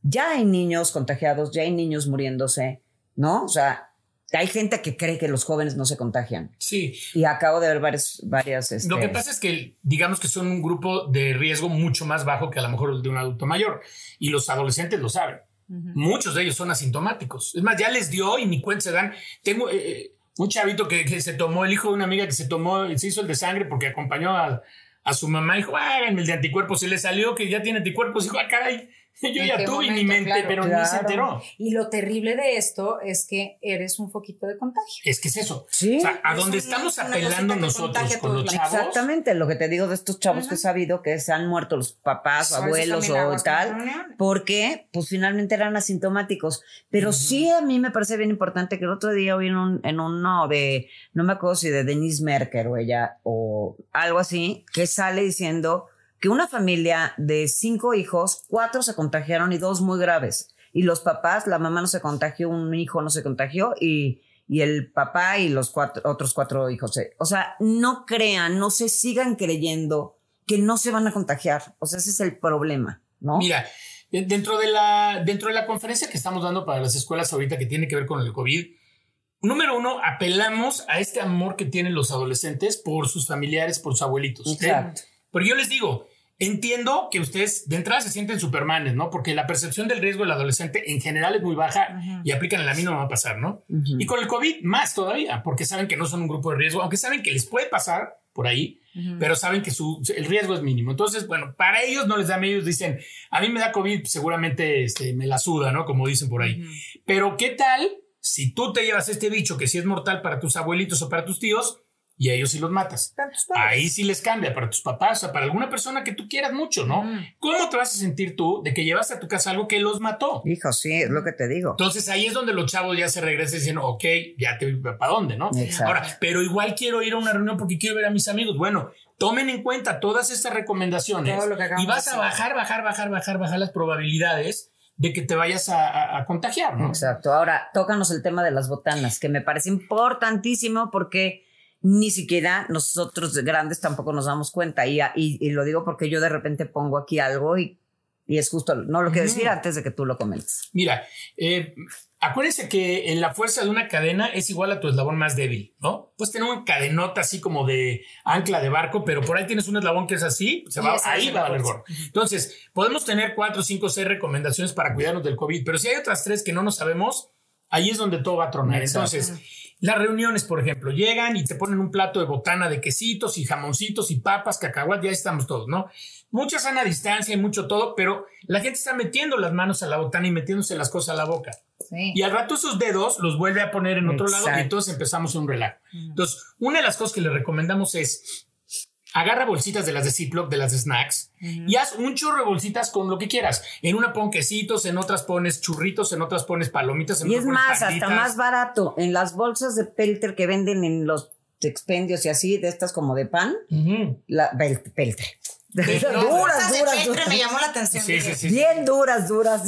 ya hay niños contagiados, ya hay niños muriéndose, ¿no? O sea, hay gente que cree que los jóvenes no se contagian. Sí. Y acabo de ver varias, varias. Este, Lo que pasa es que digamos que son un grupo de riesgo mucho más bajo que a lo mejor el de un adulto mayor. Y los adolescentes lo saben. Muchos de ellos son asintomáticos. Es más, ya les dio y ni cuenta se dan. Tengo, eh, un chavito que, se tomó, el hijo de una amiga que se tomó, se hizo el de sangre porque acompañó a, a su mamá y dijo, ah, el de anticuerpos. Se le salió que ya tiene anticuerpos. Dijo, ah, caray, yo ya tuve en mi mente, pero no se enteró. Y lo terrible de esto es que eres un foquito de contagio. Es que es eso. Sí. O sea, a donde estamos apelando nosotros con los chavos. Exactamente, lo que te digo de estos chavos que he sabido que se han muerto los papás, abuelos o tal, porque pues finalmente eran asintomáticos. Pero sí a mí me parece bien importante que el otro día vi en, un, en uno de, no me acuerdo si de Denise Merker o ella o algo así, que sale diciendo que una familia de cinco hijos, cuatro se contagiaron y dos muy graves. Y los papás, la mamá no se contagió, un hijo no se contagió y, y el papá y los cuatro, otros cuatro hijos. O sea, no crean, no se sigan creyendo que no se van a contagiar. O sea, ese es el problema, ¿no? Mira, dentro de la, dentro de la conferencia que estamos dando para las escuelas ahorita que tiene que ver con el COVID, número uno, apelamos a este amor que tienen los adolescentes por sus familiares, por sus abuelitos. Exacto. Pero yo les digo, Entiendo que ustedes de entrada se sienten supermanes, ¿no? Porque la percepción del riesgo del adolescente en general es muy baja y aplican en la misma no va a pasar, ¿no? Y con el COVID más todavía, porque saben que no son un grupo de riesgo, aunque saben que les puede pasar por ahí, pero saben que su, el riesgo es mínimo. Entonces, bueno, para ellos no les da miedo, dicen, a mí me da COVID, pues, seguramente este, me la suda, ¿no? Como dicen por ahí. Pero ¿qué tal si tú te llevas este bicho que sí es mortal para tus abuelitos o para tus tíos? Y a ellos sí los matas. Ahí sí les cambia para tus papás, o sea, para alguna persona que tú quieras mucho, ¿no? ¿Cómo te vas a sentir tú de que llevas a tu casa algo que los mató? Hijo, sí, es lo que te digo. Entonces ahí es donde los chavos ya se regresan diciendo, ok, ya te para dónde, ¿no? Ahora, pero igual quiero ir a una reunión porque quiero ver a mis amigos. Bueno, tomen en cuenta todas estas recomendaciones y vas a bajar, bajar, bajar, bajar, bajar las probabilidades de que te vayas a, a, contagiar, ¿no? Exacto. Ahora, tócanos el tema de las botanas, que me parece importantísimo porque ni siquiera nosotros grandes tampoco nos damos cuenta. Y, y, lo digo porque yo de repente pongo aquí algo y, y es justo, no lo quiero decir antes de que tú lo comentes. Mira, eh, acuérdense que en la fuerza de una cadena es igual a tu eslabón más débil, ¿no? Puedes tener una cadenota así como de ancla de barco, pero por ahí tienes un eslabón que es así, se va, ahí va a valer gorro. Entonces, podemos tener cuatro, cinco, seis recomendaciones para cuidarnos del COVID, pero si hay otras tres que no nos sabemos, ahí es donde todo va a tronar. Entonces, las reuniones, por ejemplo, llegan y te ponen un plato de botana de quesitos y jamoncitos y papas, cacahuat, ya estamos todos, ¿no? Mucha sana distancia y mucho todo, pero la gente está metiendo las manos a la botana y metiéndose las cosas a la boca. Y al rato esos dedos los vuelve a poner en otro lado y entonces empezamos un relajo. Entonces, una de las cosas que le recomendamos es agarra bolsitas de las de Ziploc, de las de snacks, y haz un chorro de bolsitas con lo que quieras. En una pon quesitos, en otras pones churritos, en otras pones palomitas, en y es más, hasta más barato. En las bolsas de Pelter que venden en los expendios y así, de estas como de pan, la Pelter. duras, duras, duras. Me llamó la atención. Sí, sí, sí, Bien duras, duras.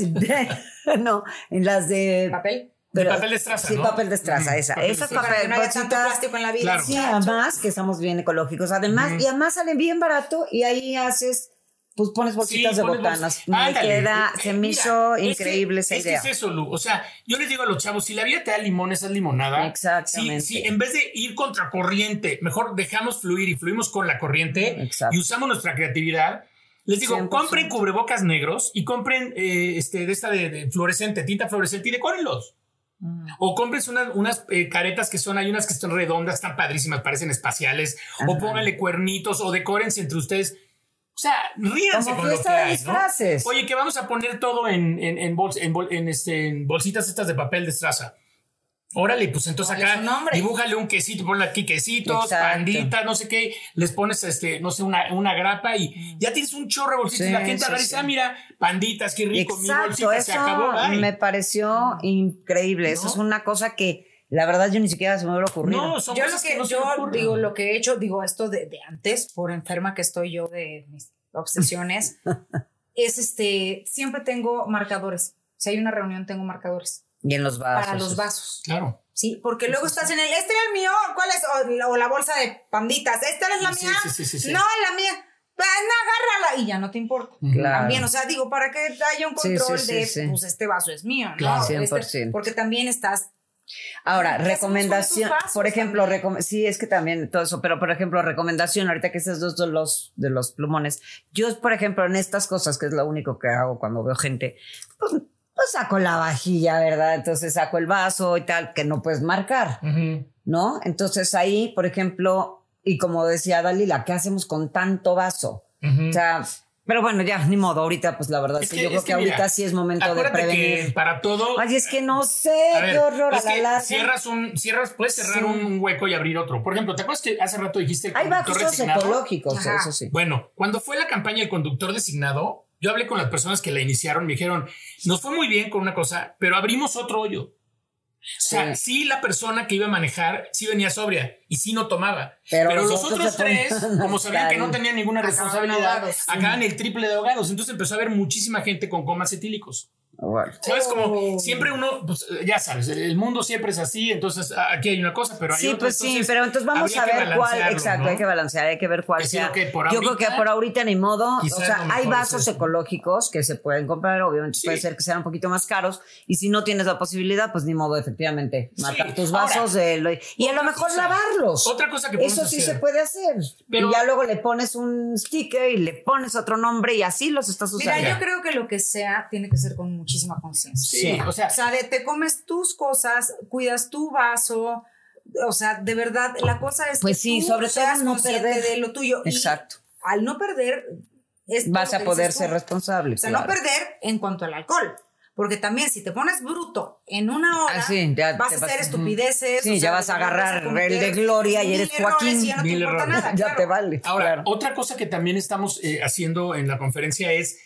no, en las de papel de papel de estraza. Sí, papel de estraza, esa. Papel Esas papel, no tanto plástico en la vida. Sí, además que estamos bien ecológicos. Además, y además salen bien barato y ahí haces pues pones bolsitas de botanas. Me queda, eh, se me hizo increíble esa idea. Es es eso, Lu. O sea, yo les digo a los chavos, si la vida te da limón, esa es limonada. Exactamente. Si, en vez de ir contra corriente, mejor dejamos fluir y fluimos con la corriente y usamos nuestra creatividad. Les digo, compren cubrebocas negros y compren eh, este, de esta de, fluorescente, tinta fluorescente y decórenlos. Mm. O compres unas eh, caretas que son, hay unas que están redondas, están padrísimas, parecen espaciales. O pónganle cuernitos o decórense entre ustedes. O sea, ríanse con lo que hay, ¿no? Oye, que vamos a poner todo en, en, en, este, en bolsitas estas de papel de estraza. Órale, pues entonces acá dibújale un quesito, ponle aquí quesitos, panditas, no sé qué, les pones este, no sé, una, una grapa y mm. ya tienes un chorro de bolsitas y la gente agarra y dice, ah, mira, panditas, qué rico, mi bolsita se acabó. Me pareció increíble. Eso es una cosa que la verdad yo ni siquiera se me hubiera ocurrido. No, yo lo que, yo digo, lo que he hecho, digo esto de, de antes, por enferma que estoy yo de mis obsesiones, es este, siempre tengo marcadores. Si hay una reunión, tengo marcadores. Y en los vasos. Para los vasos. Claro. Sí, porque luego estás en el, este era el mío, ¿cuál es? O, la bolsa de panditas, esta es la mía. Sí, sí, sí, no, la mía. Pues, no, agárrala y ya no te importa. También, o sea, digo, para que haya un control de, pues este vaso es mío, ¿no? Claro, 100%. Este, porque también estás Ahora, recomendación, por ejemplo, sí, es que también todo eso, pero por ejemplo, recomendación, ahorita que estos dos de los, de los plumones, yo, por ejemplo, en estas cosas, que es lo único que hago cuando veo gente, pues pues saco la vajilla, ¿verdad? Entonces saco el vaso y tal, que no puedes marcar. ¿no? Entonces ahí, por ejemplo, y como decía Dalila, ¿qué hacemos con tanto vaso? O sea, pero bueno, ya, ni modo, ahorita pues la verdad es, que, yo creo que, ahorita sí es momento de prevenir. Que para todo. Ay, es que no sé, qué horror a la larga. Cierras un, cierras, puedes cerrar un hueco y abrir otro. Por ejemplo, ¿te acuerdas que hace rato dijiste el Hay vasos ecológicos, eso sí. Bueno, cuando fue la campaña del conductor designado, yo hablé con las personas que la iniciaron, me dijeron, nos fue muy bien con una cosa, pero abrimos otro hoyo. O sea, sí. la persona que iba a manejar sí venía sobria y sí no tomaba. Pero, los, otros, tres, como sabían que no tenían ninguna responsabilidad, acaban el triple de ahogados. Entonces empezó a haber muchísima gente con comas etílicos. ¿Sabes? Como oh. siempre uno, pues ya sabes, el mundo siempre es así, entonces aquí hay una cosa, pero hay sí, otra. Pues sí, pero entonces vamos a ver cuál, exacto, hay que balancear, hay que ver cuál sea. Yo creo que por ahorita ni modo, o sea, hay vasos ecológicos que se pueden comprar, obviamente puede ser que sean un poquito más caros, y si no tienes la posibilidad, pues ni modo, efectivamente, matar tus vasos de, y a lo mejor lavarlos. Otra cosa que Eso sí se puede hacer. Pero, y ya luego le pones un sticker y le pones otro nombre y así los estás usando. Mira, yo creo que lo que sea tiene que ser con muchísima conciencia. Sí, o sea, o sea, de, te comes tus cosas, cuidas tu vaso, o sea, de verdad, la cosa es pues sí, sobre todo no perder de lo tuyo. Exacto. al no perder, vas a poder ser responsable. O sea, no perder en cuanto al alcohol. Porque también si te pones bruto en una hora, ah, vas a hacer estupideces. Sí, ya vas a agarrar el de gloria y eres Joaquín. Ya, no te nada, ya te vale. Ahora, otra cosa que también estamos eh, haciendo en la conferencia es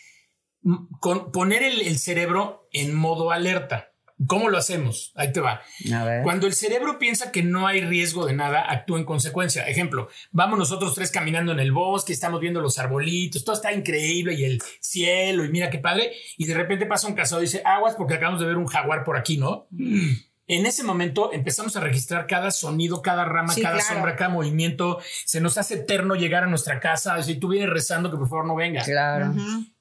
con poner el, cerebro en modo alerta. ¿Cómo lo hacemos? Ahí te va. Cuando el cerebro piensa que no hay riesgo de nada, actúa en consecuencia. Ejemplo, vamos nosotros tres caminando en el bosque, estamos viendo los arbolitos, todo está increíble y el cielo y mira qué padre. Y de repente pasa un cazador y dice, aguas porque acabamos de ver un jaguar por aquí, ¿no? En ese momento empezamos a registrar cada sonido, cada rama, cada sombra, cada movimiento. Se nos hace eterno llegar a nuestra casa. Si tú vienes rezando, que por favor no venga. Claro.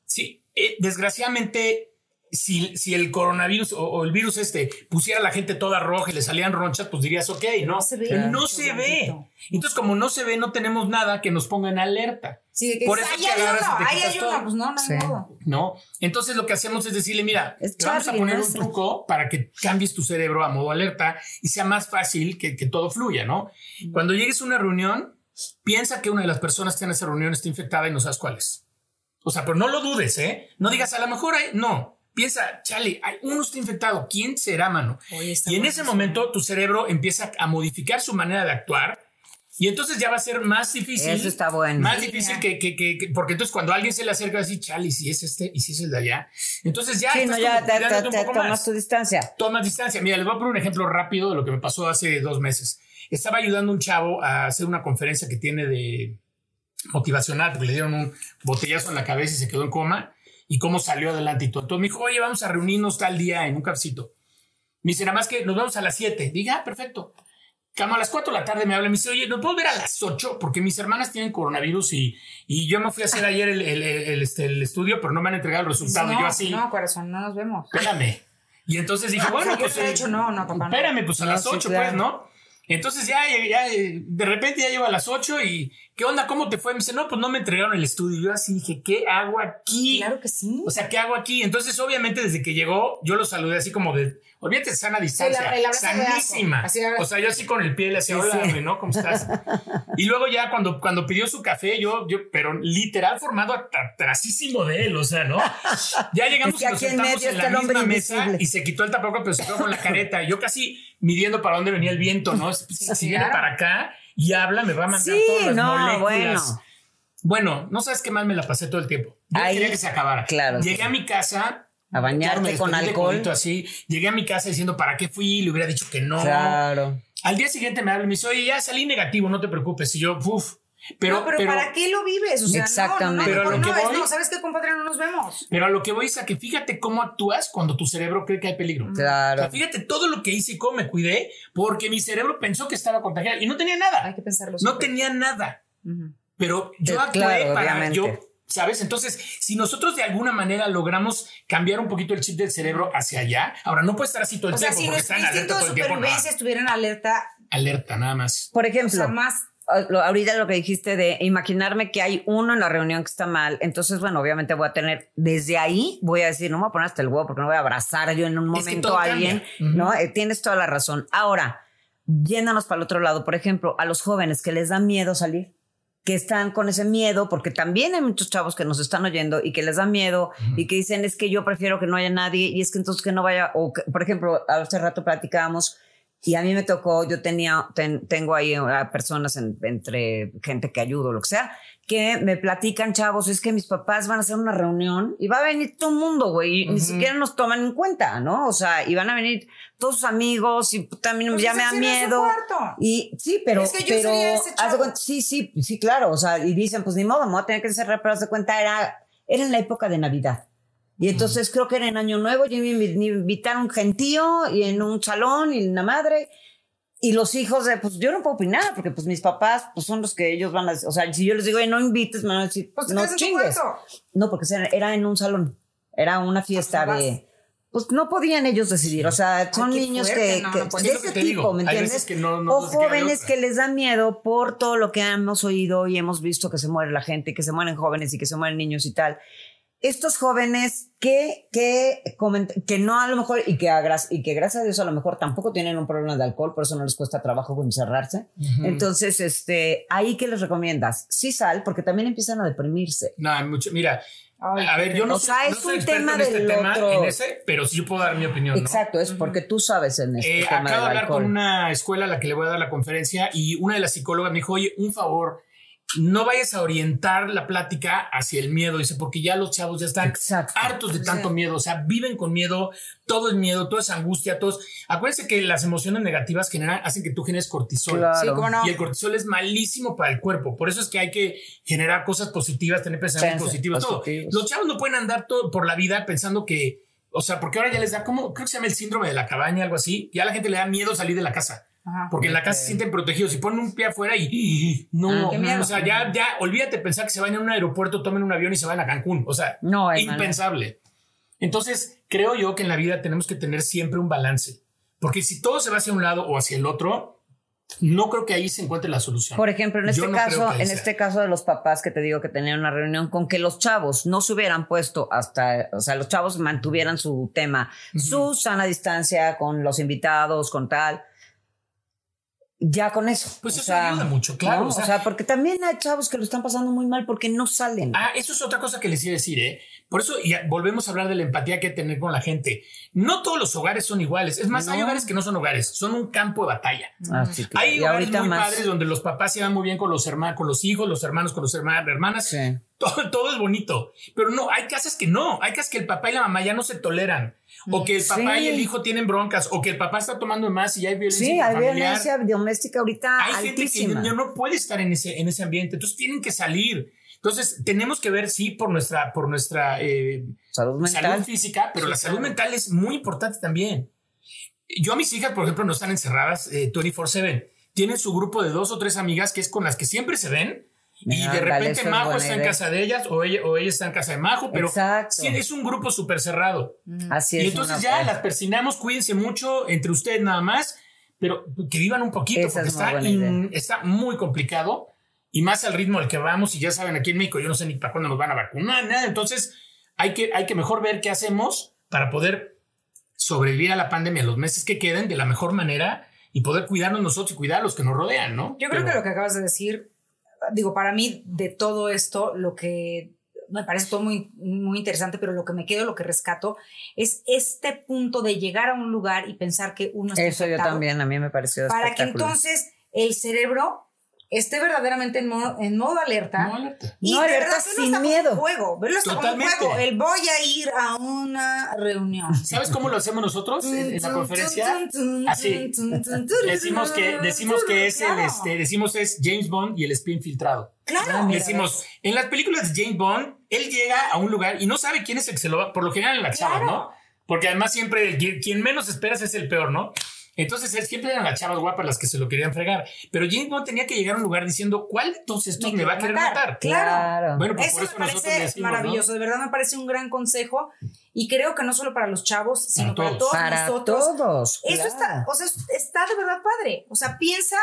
Sí, eh, desgraciadamente, si, si, el coronavirus o, el virus este pusiera a la gente toda roja y le salían ronchas, pues dirías, ok, ¿no? No se ve. no se ve. Entonces, como no se ve, no tenemos nada que nos ponga en alerta. Por eso es que agarras y te pues no, no No, entonces lo que hacemos es decirle, mira, vamos a poner un truco para que cambies tu cerebro a modo alerta y sea más fácil que, que todo fluya, ¿no? Cuando llegues a una reunión, piensa que una de las personas que está en esa reunión está infectada y no sabes cuál es. O sea, pero no lo dudes, ¿eh? No digas, a lo mejor hay. No. Piensa, chale, hay uno está infectado. ¿Quién será, mano? y en ese momento tu cerebro empieza a modificar su manera de actuar. Y entonces ya va a ser más difícil. Eso está bueno. Más difícil que, que, que, porque entonces cuando alguien se le acerca así, chale, si es este y si es el de allá. Entonces ya. Sí, no, ya te, tomas tu distancia. Tomas distancia. Mira, les voy a poner un ejemplo rápido de lo que me pasó hace dos meses. Estaba ayudando a un chavo a hacer una conferencia que tiene de motivacional, porque le dieron un botellazo en la cabeza y se quedó en coma, y cómo salió adelante y todo. Entonces me dijo, oye, vamos a reunirnos tal día en un cafecito. Me dice, nada más que nos vemos a las 7. Diga, ah, perfecto. Como a las 4 de la tarde me habla, me dice, oye, ¿no puedo ver a las 8? Porque mis hermanas tienen coronavirus y, y yo me fui a hacer ayer el, el, este, el, estudio, pero no me han entregado el resultado. No, yo así. No, corazón, no nos vemos. Espérame. Y entonces dije, bueno, pues. De hecho, no, no, papá. Espérame, pues a las 8, pues, ¿no? Entonces ya, ya, de repente ya llego a las 8 y ¿qué onda? ¿Cómo te fue? Me dice, no, pues no me entregaron el estudio. Yo así dije, ¿qué hago aquí? Claro que sí. O sea, ¿qué hago aquí? Entonces, obviamente, desde que llegó, yo lo saludé así como de, olvídate, sana distancia. sanísima. o sea, yo así con el pie le hacía, hola, ¿no? ¿Cómo estás? y luego ya cuando, cuando pidió su café, yo, yo, pero literal formado atrasísimo de él, o sea, ¿no? Ya llegamos y nos sentamos en la misma mesa y se quitó el tapaco, pero se quedó con la careta. Yo casi midiendo para dónde venía el viento, ¿no? si viene para acá y habla, me va a mandar todas las no, moléculas. Bueno. bueno, no sabes qué más me la pasé todo el tiempo. Yo quería que se acabara. Claro. Llegué a mi casa. A bañarte con alcohol. así. Llegué a mi casa diciendo, ¿para qué fui? Le hubiera dicho que no. Claro. Al día siguiente me habla y me dice, oye, ya salí negativo, no te preocupes. Y yo, uff, pero, pero, ¿para qué lo vives? O sea, Exactamente. No, no, no, pero no, ¿sabes qué, compadre? No nos vemos. Pero a lo que voy es a que fíjate cómo actúas cuando tu cerebro cree que hay peligro. Claro. O sea, fíjate todo lo que hice y cómo me cuidé porque mi cerebro pensó que estaba contagiado y no tenía nada. Hay que pensarlo. No tenía nada. Pero yo actué para yo ¿Sabes? Entonces, si nosotros de alguna manera logramos cambiar un poquito el chip del cerebro hacia allá, ahora no puede estar así todo el tiempo porque está en alerta todo el tiempo. Si estuviera en alerta. Alerta, nada más. Por ejemplo. O más ahorita lo que dijiste de imaginarme que hay uno en la reunión que está mal, entonces, bueno, obviamente voy a tener, desde ahí voy a decir, no me voy a poner hasta el huevo porque no voy a abrazar yo en un momento a alguien, ¿no? Eh, tienes toda la razón. Ahora, yéndonos para el otro lado, por ejemplo, a los jóvenes que les da miedo salir, que están con ese miedo, porque también hay muchos chavos que nos están oyendo y que les da miedo y que dicen es que yo prefiero que no haya nadie y es que entonces que no vaya, o que- por ejemplo, hace rato platicábamos y a mí me tocó, yo tenía, ten- tengo ahí a personas en- entre gente que ayudo, lo que sea, que me platican, chavos, es que mis papás van a hacer una reunión y va a venir todo el mundo, güey, y ni siquiera nos toman en cuenta, ¿no? O sea, y van a venir todos sus amigos y también Pues ya me da miedo. Y sí, pero, Es que yo pero sería ese haz de chavo. cuenta- sí, sí, sí, claro, o sea, y dicen, pues ni modo, me voy a tener que encerrar, pero haz de cuenta, era, era en la época de Navidad. Y entonces creo que era en Año Nuevo, y me invi- me invitaron un gentío y en un salón y una madre. Y los hijos de, pues yo no puedo opinar, porque pues mis papás, pues son los que ellos van a, o sea, si yo les digo, "Oye, no invites, me van a decir, Pues te no chingues. No, porque era, en un salón, era una fiesta pues, no de, pues no podían ellos decidir, o sea, son qué niños fuerte, que, no, que- no, pues, de ese que tipo, ¿me entiendes? que no- o jóvenes que les da miedo por todo lo que hemos oído y hemos visto que se muere la gente, que se mueren jóvenes y que se mueren niños y tal. Estos jóvenes que, que, coment- que no a lo mejor, y que, a y que gracias a Dios a lo mejor tampoco tienen un problema de alcohol, por eso no les cuesta trabajo encerrarse. Entonces, este, ahí que les recomiendas, sí sal, porque también empiezan a deprimirse. No, hay mucho. Mira, Ay, a ver, yo no, o soy, sea, es no soy un tema en este del tema, otro. en ese, pero sí yo puedo dar mi opinión. ¿no? Exacto, es porque tú sabes en este Eh, tema acabo de hablar alcohol. con una escuela a la que le voy a dar la conferencia y una de las psicólogas me dijo, oye, un favor, no vayas a orientar la plática hacia el miedo, dice, porque ya los chavos ya están Exacto. hartos de tanto miedo, o sea, viven con miedo, todo es miedo, todo es angustia, todos. Acuérdense que las emociones negativas generan, hacen que tú generes cortisol. Claro. Sí, cómo no. Y el cortisol es malísimo para el cuerpo. Por eso es que hay que generar cosas positivas, tener pensamientos positivos, todo. Los chavos no pueden andar todo por la vida pensando que, o sea, porque ahora ya les da como, creo que se llama el síndrome de la cabaña, algo así. Ya a la gente le da miedo salir de la casa. Ajá. Porque en la casa se sienten protegidos y ponen un pie afuera y no, Ah, qué miedo. o sea, ya, ya, olvídate pensar que se vayan a un aeropuerto, tomen un avión y se van a Cancún. O sea, No, impensable. Entonces, creo yo que en la vida tenemos que tener siempre un balance. Porque si todo se va hacia un lado o hacia el otro, no creo que ahí se encuentre la solución. Por ejemplo, en este no caso, en sea. este caso de los papás que te digo que tenían una reunión con que los chavos no se hubieran puesto hasta, o sea, los chavos mantuvieran su tema, su sana distancia con los invitados, con tal. Ya con eso. Pues O eso ayuda mucho, claro, ¿no? o O sea- sea, porque también hay chavos que lo están pasando muy mal porque no salen. Ah, eso es otra cosa que les iba a decir, ¿eh? Por eso y volvemos a hablar de la empatía que hay que tener con la gente. No todos los hogares son iguales. Es más, hay hogares que no son hogares, son un campo de batalla. Ah, sí, claro. Hay y hogares muy más. padres donde los papás se van muy bien con los hermanos, con los hijos, los hermanos con los hermanas, hermanas. Sí. Todo, todo es bonito. Pero no, hay casas que no. Hay casas que el papá y la mamá ya no se toleran. O que el papá Sí. y el hijo tienen broncas. O que el papá está tomando más y hay violencia Sí, hay familiar. violencia doméstica ahorita Hay gente altísima. que ya no puede estar en ese, en ese ambiente. Entonces tienen que salir. Entonces tenemos que ver, sí, por nuestra, por nuestra eh, Salud mental. salud física, pero Sí, la salud claro. mental es muy importante también. Yo a mis hijas, por ejemplo, no están encerradas eh, 24/7. Tienen su grupo de dos o tres amigas que es con las que siempre se ven. Y de Ándale, repente Majo está en casa de ellas o ella, o ella está en casa de Majo, pero sí, es un grupo súper cerrado. Así Y es. entonces una- ya las persinamos, cuídense mucho entre ustedes nada más, pero que vivan un poquito, Esa porque es está, in- está muy complicado y más al ritmo al que vamos. Y ya saben, aquí en México yo no sé ni para cuándo nos van a vacunar, nada. Entonces hay que, hay que mejor ver qué hacemos para poder sobrevivir a la pandemia los meses que queden de la mejor manera y poder cuidarnos nosotros y cuidar a los que nos rodean, ¿no? Yo creo Pero- que lo que acabas de decir, digo, para mí de todo esto, lo que me parece todo muy, muy interesante, pero lo que me quedo, lo que rescato, es este punto de llegar a un lugar y pensar que uno está Eso yo también, a mí me pareció Para que entonces el cerebro esté verdaderamente en modo, en modo alerta. No, alerta. Y No, de alerta verdad, verlo sin hasta como miedo. un juego, verlo hasta como un juego. El voy a ir a una reunión. ¿Sabes cómo lo hacemos nosotros en, en la conferencia? Así. Decimos que, decimos que es el, este, decimos es James Bond y el espía infiltrado. Claro. Ah, Decimos, en las películas de James Bond, él llega a un lugar y no sabe quién es el que se lo va, por lo general en la chava, Claro. ¿no? Porque además siempre quien menos esperas es el peor, ¿no? Entonces él siempre eran las chavas guapas las que se lo querían fregar. Pero James Bond tenía que llegar a un lugar diciendo, ¿cuál de todos estos me, va a querer matar? Claro. Bueno, pues Eso por me eso nosotros parece decimos, maravilloso, de verdad me parece un gran consejo y creo que no solo para los chavos, sino para, todos. todos Para nosotros. todos. Eso está, o sea, está de verdad padre. O sea, piensa,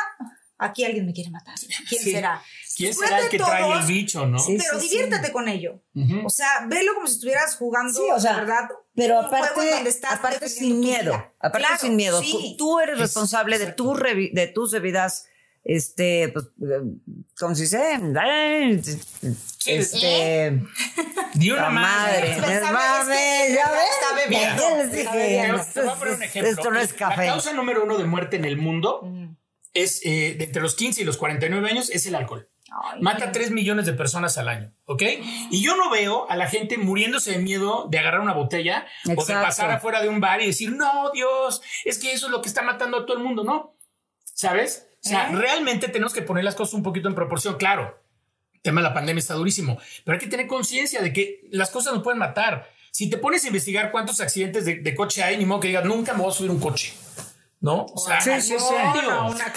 aquí alguien me quiere matar. ¿Quién Sí. será? ¿Quién será el que de trae el todos, bicho, no? Sí. pero diviértete con ello. Ujú. O sea, velo como si estuvieras jugando, Sí, o sea, de verdad. Pero un juego en aparte, donde estás aparte sin tu miedo, aparte Claro, sin miedo. sí. Tú, tú eres Es- responsable de, tus revi- de tus bebidas, este, pues, eh, ¿cómo se dice? Eh, Este, Di una la madre, es mames, ya ves, está bebiendo. Te voy a poner un ejemplo. esto no es café. La causa número uno de muerte en el mundo Mm. es eh, de entre los 15 y los 49 años es el alcohol. Ay, Mata a 3 millones de personas al año, ¿ok? Y yo no veo a la gente muriéndose de miedo de agarrar una botella o de pasar afuera de un bar y decir, no, Dios, es que eso es lo que está matando a todo el mundo, ¿no? ¿Sabes? O sea, ¿Eh? realmente tenemos que poner las cosas un poquito en proporción, claro. El tema de la pandemia está durísimo, pero hay que tener conciencia de que las cosas nos pueden matar. Si te pones a investigar cuántos accidentes de, de coche hay, ni modo que digas, nunca me voy a subir un coche. ¿No? O sea, Sí, sí, sí.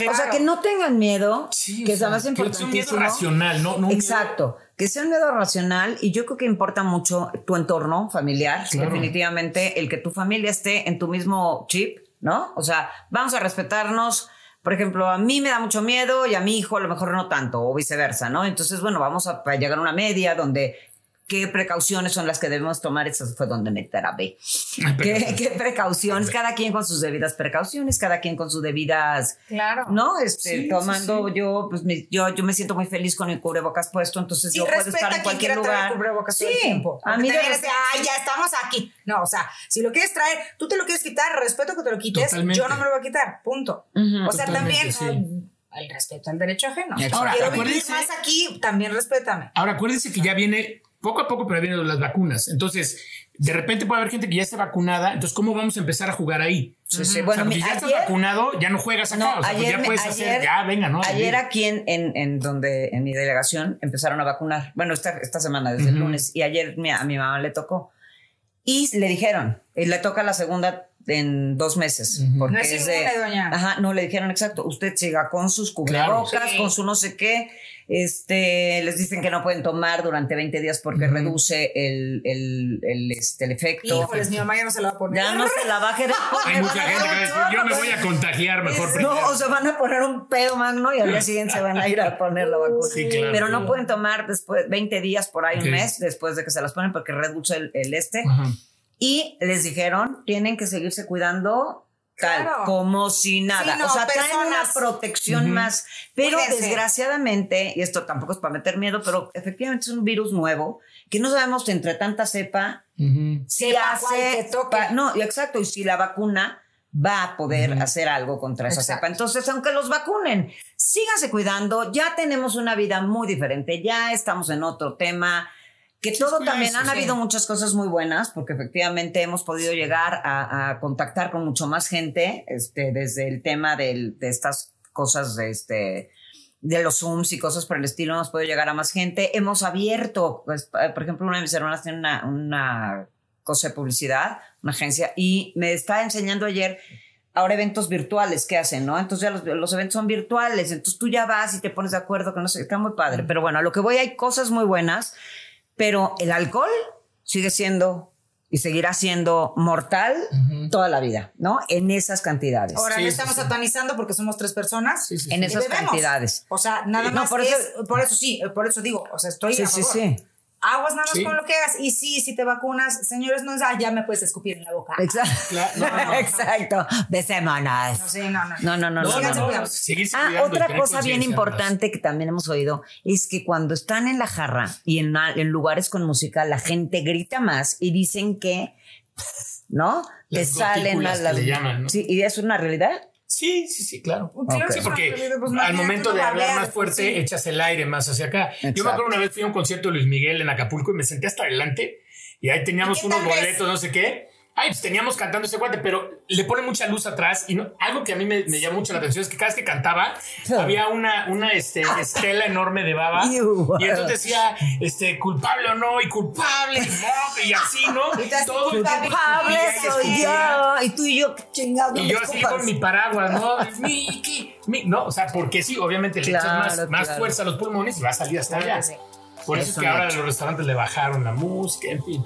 O sea, que no tengan miedo, Sí, que es más que sea un miedo importantísimo. racional, no, no un miedo- Exacto, que sea un miedo racional y yo creo que importa mucho tu entorno familiar, Claro. definitivamente, el que tu familia esté en tu mismo chip, ¿no? O sea, vamos a respetarnos. Por ejemplo, a mí me da mucho miedo y a mi hijo a lo mejor no tanto, o viceversa, ¿no? Entonces, bueno, vamos a, a llegar a una media donde qué precauciones son las que debemos tomar. Eso fue donde me trabé. ¿Qué, qué precauciones? Cada quien con sus debidas precauciones, cada quien con sus debidas Claro. ¿no? Este, Sí, tomando sí. yo, pues mi- yo, yo me siento muy feliz con el cubrebocas puesto, entonces Y yo puedo estar en cualquier lugar. cubrebocas sí, todo el tiempo. a mí de también es de, repente- ay, ya estamos aquí. No, o sea, si lo quieres traer, tú te lo quieres quitar, respeto que te lo quites, Totalmente. yo no me lo voy a quitar, punto. Ujú, o sea, totalmente, también sí. el respeto al derecho ajeno. Ahora, Quiero vivir más aquí, también respétame. Ahora, acuérdense que ya viene, poco a poco, pero vienen las vacunas. Entonces, de repente puede haber gente que ya esté vacunada. Entonces, ¿cómo vamos a empezar a jugar ahí? Sí, sí. O Bueno, sea, porque mi- ya estás ayer- vacunado, ya no juegas acá. No, o sea, pues ayer, ya me- puedes ayer- hacer, ya, venga, ¿no? Ayer aquí en, en, en donde, en mi delegación, empezaron a vacunar. Bueno, esta, esta semana, desde el Ujú. lunes, y ayer mi- a mi mamá le tocó. Y le dijeron, y le toca la segunda en dos meses. Porque No es es de- inmune, doña. Ajá, no le dijeron exacto. Usted siga con sus Claro. cubrebocas, Sí. con su no sé qué. Este, les dicen que no pueden tomar durante 20 días porque reduce el, el, el, este, el efecto. Híjoles, mi mamá ya no se la va a poner. Ya no se la baje de Hay mucha gente que va a decir, yo me voy a contagiar mejor No, o se van a poner un pedo magno y al día siguiente se van a ir a poner la vacuna. Sí, claro. Pero no pueden tomar después 20 días por ahí, un mes después de que se las ponen porque reduce el, el este. Ajá. Y les dijeron, tienen que seguirse cuidando tal, Claro. como si nada. Sí, no, o sea, traen una personas. protección más. Pero Cuídense. desgraciadamente, y esto tampoco es para meter miedo, pero efectivamente es un virus nuevo que no sabemos si entre tanta cepa Ujú. si Sepa cuál hace te toque. pa- no, exacto, y si la vacuna va a poder hacer algo contra esa Exacto. cepa. Entonces, aunque los vacunen, síganse cuidando, ya tenemos una vida muy diferente, ya estamos en otro tema, que todo también han sí. habido muchas cosas muy buenas, porque efectivamente hemos podido llegar a, a contactar con mucho más gente, este, desde el tema del- de estas cosas de este de los Zooms y cosas por el estilo, hemos podido llegar a más gente. Hemos abierto, pues, eh, por ejemplo, una de mis hermanas tiene una, una cosa de publicidad, una agencia, y me está enseñando ayer ahora eventos virtuales que hacen, ¿no? Entonces ya los, los eventos son virtuales, entonces tú ya vas y te pones de acuerdo, que no sé, está muy padre. Pero bueno, a lo que voy hay cosas muy buenas, pero el alcohol sigue siendo y seguirá siendo mortal toda la vida, ¿no? En esas cantidades. Ahora Sí, no sí, estamos sí. satanizando porque somos tres personas. Sí, sí, en sí. esas cantidades. O sea, nada Sí, no, más por eso- por eso sí, por eso digo, o sea, estoy Sí, a sí, favor. sí. Aguas nada más Sí. con lo que hagas. Y sí, si te vacunas, señores, no es, ah, ya me puedes escupir en la boca. Exacto. Claro, no, no, no. Exacto. De semanas. No, sí, no, no. No, no, no, Ah, otra cosa bien importante que también hemos oído es que cuando están en la jarra y en, en lugares con música, la gente grita más y dicen que, ¿no? Te Las salen gotículas a que las. le llaman, ¿no? Sí, y es una realidad. Sí, sí, sí, claro. Claro que Sí, porque pues, al momento de hablar más fuerte, sí. echas el aire más hacia acá. Yo me acuerdo una vez fui a un concierto de Luis Miguel en Acapulco y me senté hasta adelante y ahí teníamos ¿Y qué unos boletos, no sé qué. Ay, pues teníamos cantando ese cuate, pero le pone mucha luz atrás y no- algo que a mí me, me llamó mucho la atención es que cada vez que cantaba había una, una este, estela enorme de baba y entonces decía este, culpable o no y culpable y, no, y así, ¿no? Todo culpable. Soy yo. Y tú y yo, qué chingado. Y yo así con mi paraguas, ¿no? Miki, mi- no, o sea, porque sí, obviamente le echas más, más claro. fuerza a los pulmones y va a salir hasta allá. Por eso Es es que ahora hecho. los restaurantes le bajaron la música, en fin.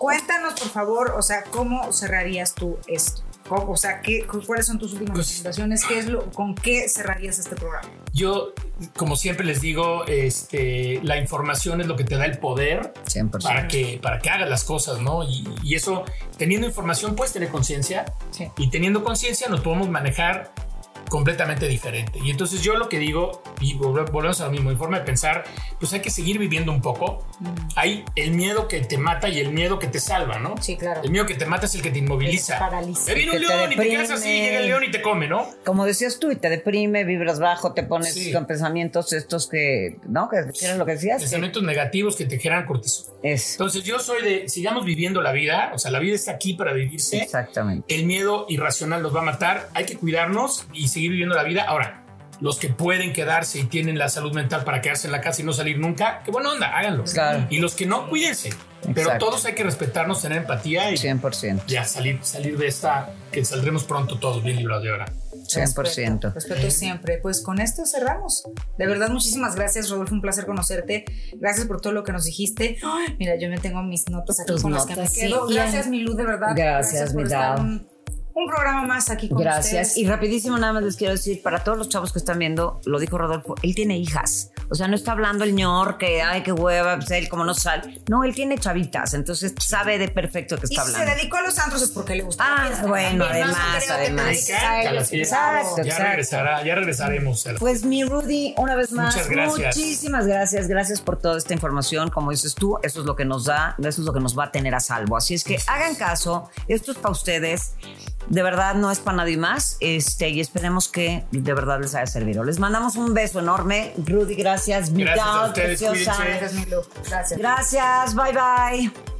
Cuéntanos, por favor, o sea, ¿cómo cerrarías tú esto? ¿Cómo? O sea, ¿qué, ¿cuáles son tus últimas Pues- recomendaciones? ¿Qué es lo, ¿Con qué cerrarías este programa? Yo, como siempre les digo, este, la información es lo que te da el poder 100%. para que, para que hagas las cosas, ¿no? Y, y eso, teniendo información, puedes tener conciencia. Sí. Y teniendo conciencia, nos podemos manejar completamente diferente. Y entonces yo lo que digo, y volve- volvemos a lo mismo, mi forma de pensar, pues hay que seguir viviendo un poco. Hay el miedo que te mata y el miedo que te salva, ¿no? Sí, claro. El miedo que te mata es el que te inmoviliza. Te paraliza. Te viene un Que te león y te quedas así, llega el león y te come, ¿no? Como decías tú, y te deprime, vibras bajo, te pones Sí. con pensamientos estos que, ¿no? Que era lo que decías. que Pensamientos negativos que te generan cortisol. Es, Entonces yo soy de, sigamos viviendo la vida, o sea, la vida está aquí para vivirse. exactamente. El miedo irracional nos va a matar, hay que cuidarnos y seguir viviendo la vida. Ahora, los que pueden quedarse y tienen la salud mental para quedarse en la casa y no salir nunca, qué buena onda, háganlo. Claro. Y los que no, cuídense. Pero Exacto. todos hay que respetarnos, tener empatía y 100%. ya salir, salir de esta, que saldremos pronto todos bien librados de ahora. 100%. Respeto, respeto siempre. Pues con esto cerramos. De verdad, muchísimas gracias, Rodolfo. Un placer conocerte. Gracias por todo lo que nos dijiste. Ay, mira, yo me tengo mis notas aquí Tus con las que me notas, sí. quedo. Y- Gracias, mi luz, de verdad. Gracias, por mi estar Dao. un, un programa más aquí con Gracias. ustedes. Y rapidísimo nada más les quiero decir, para todos los chavos que están viendo, lo dijo Rodolfo, él tiene hijas. O sea, no está hablando el ñor que, ay, qué hueva, pues él como no sale. No, él tiene chavitas, entonces sabe de perfecto que Y está si se hablando. dedicó a los antros es porque le gusta. Ah, bueno, También, ¿no? No además, creo que te además. fiesta. Exacto, Ya regresará, ya regresaremos. a la- Pues mi Rudy, una vez más, Muchas gracias. muchísimas gracias, gracias por toda esta información. Como dices tú, eso es lo que nos da, eso es lo que nos va a tener a salvo. Así es que hagan caso, esto es para ustedes. De verdad no es para nadie más, este, y esperemos que de verdad les haya servido. Les mandamos un beso enorme. Rudy, gracias. Gracias a ustedes, preciosa. Gracias. Gracias, bye bye.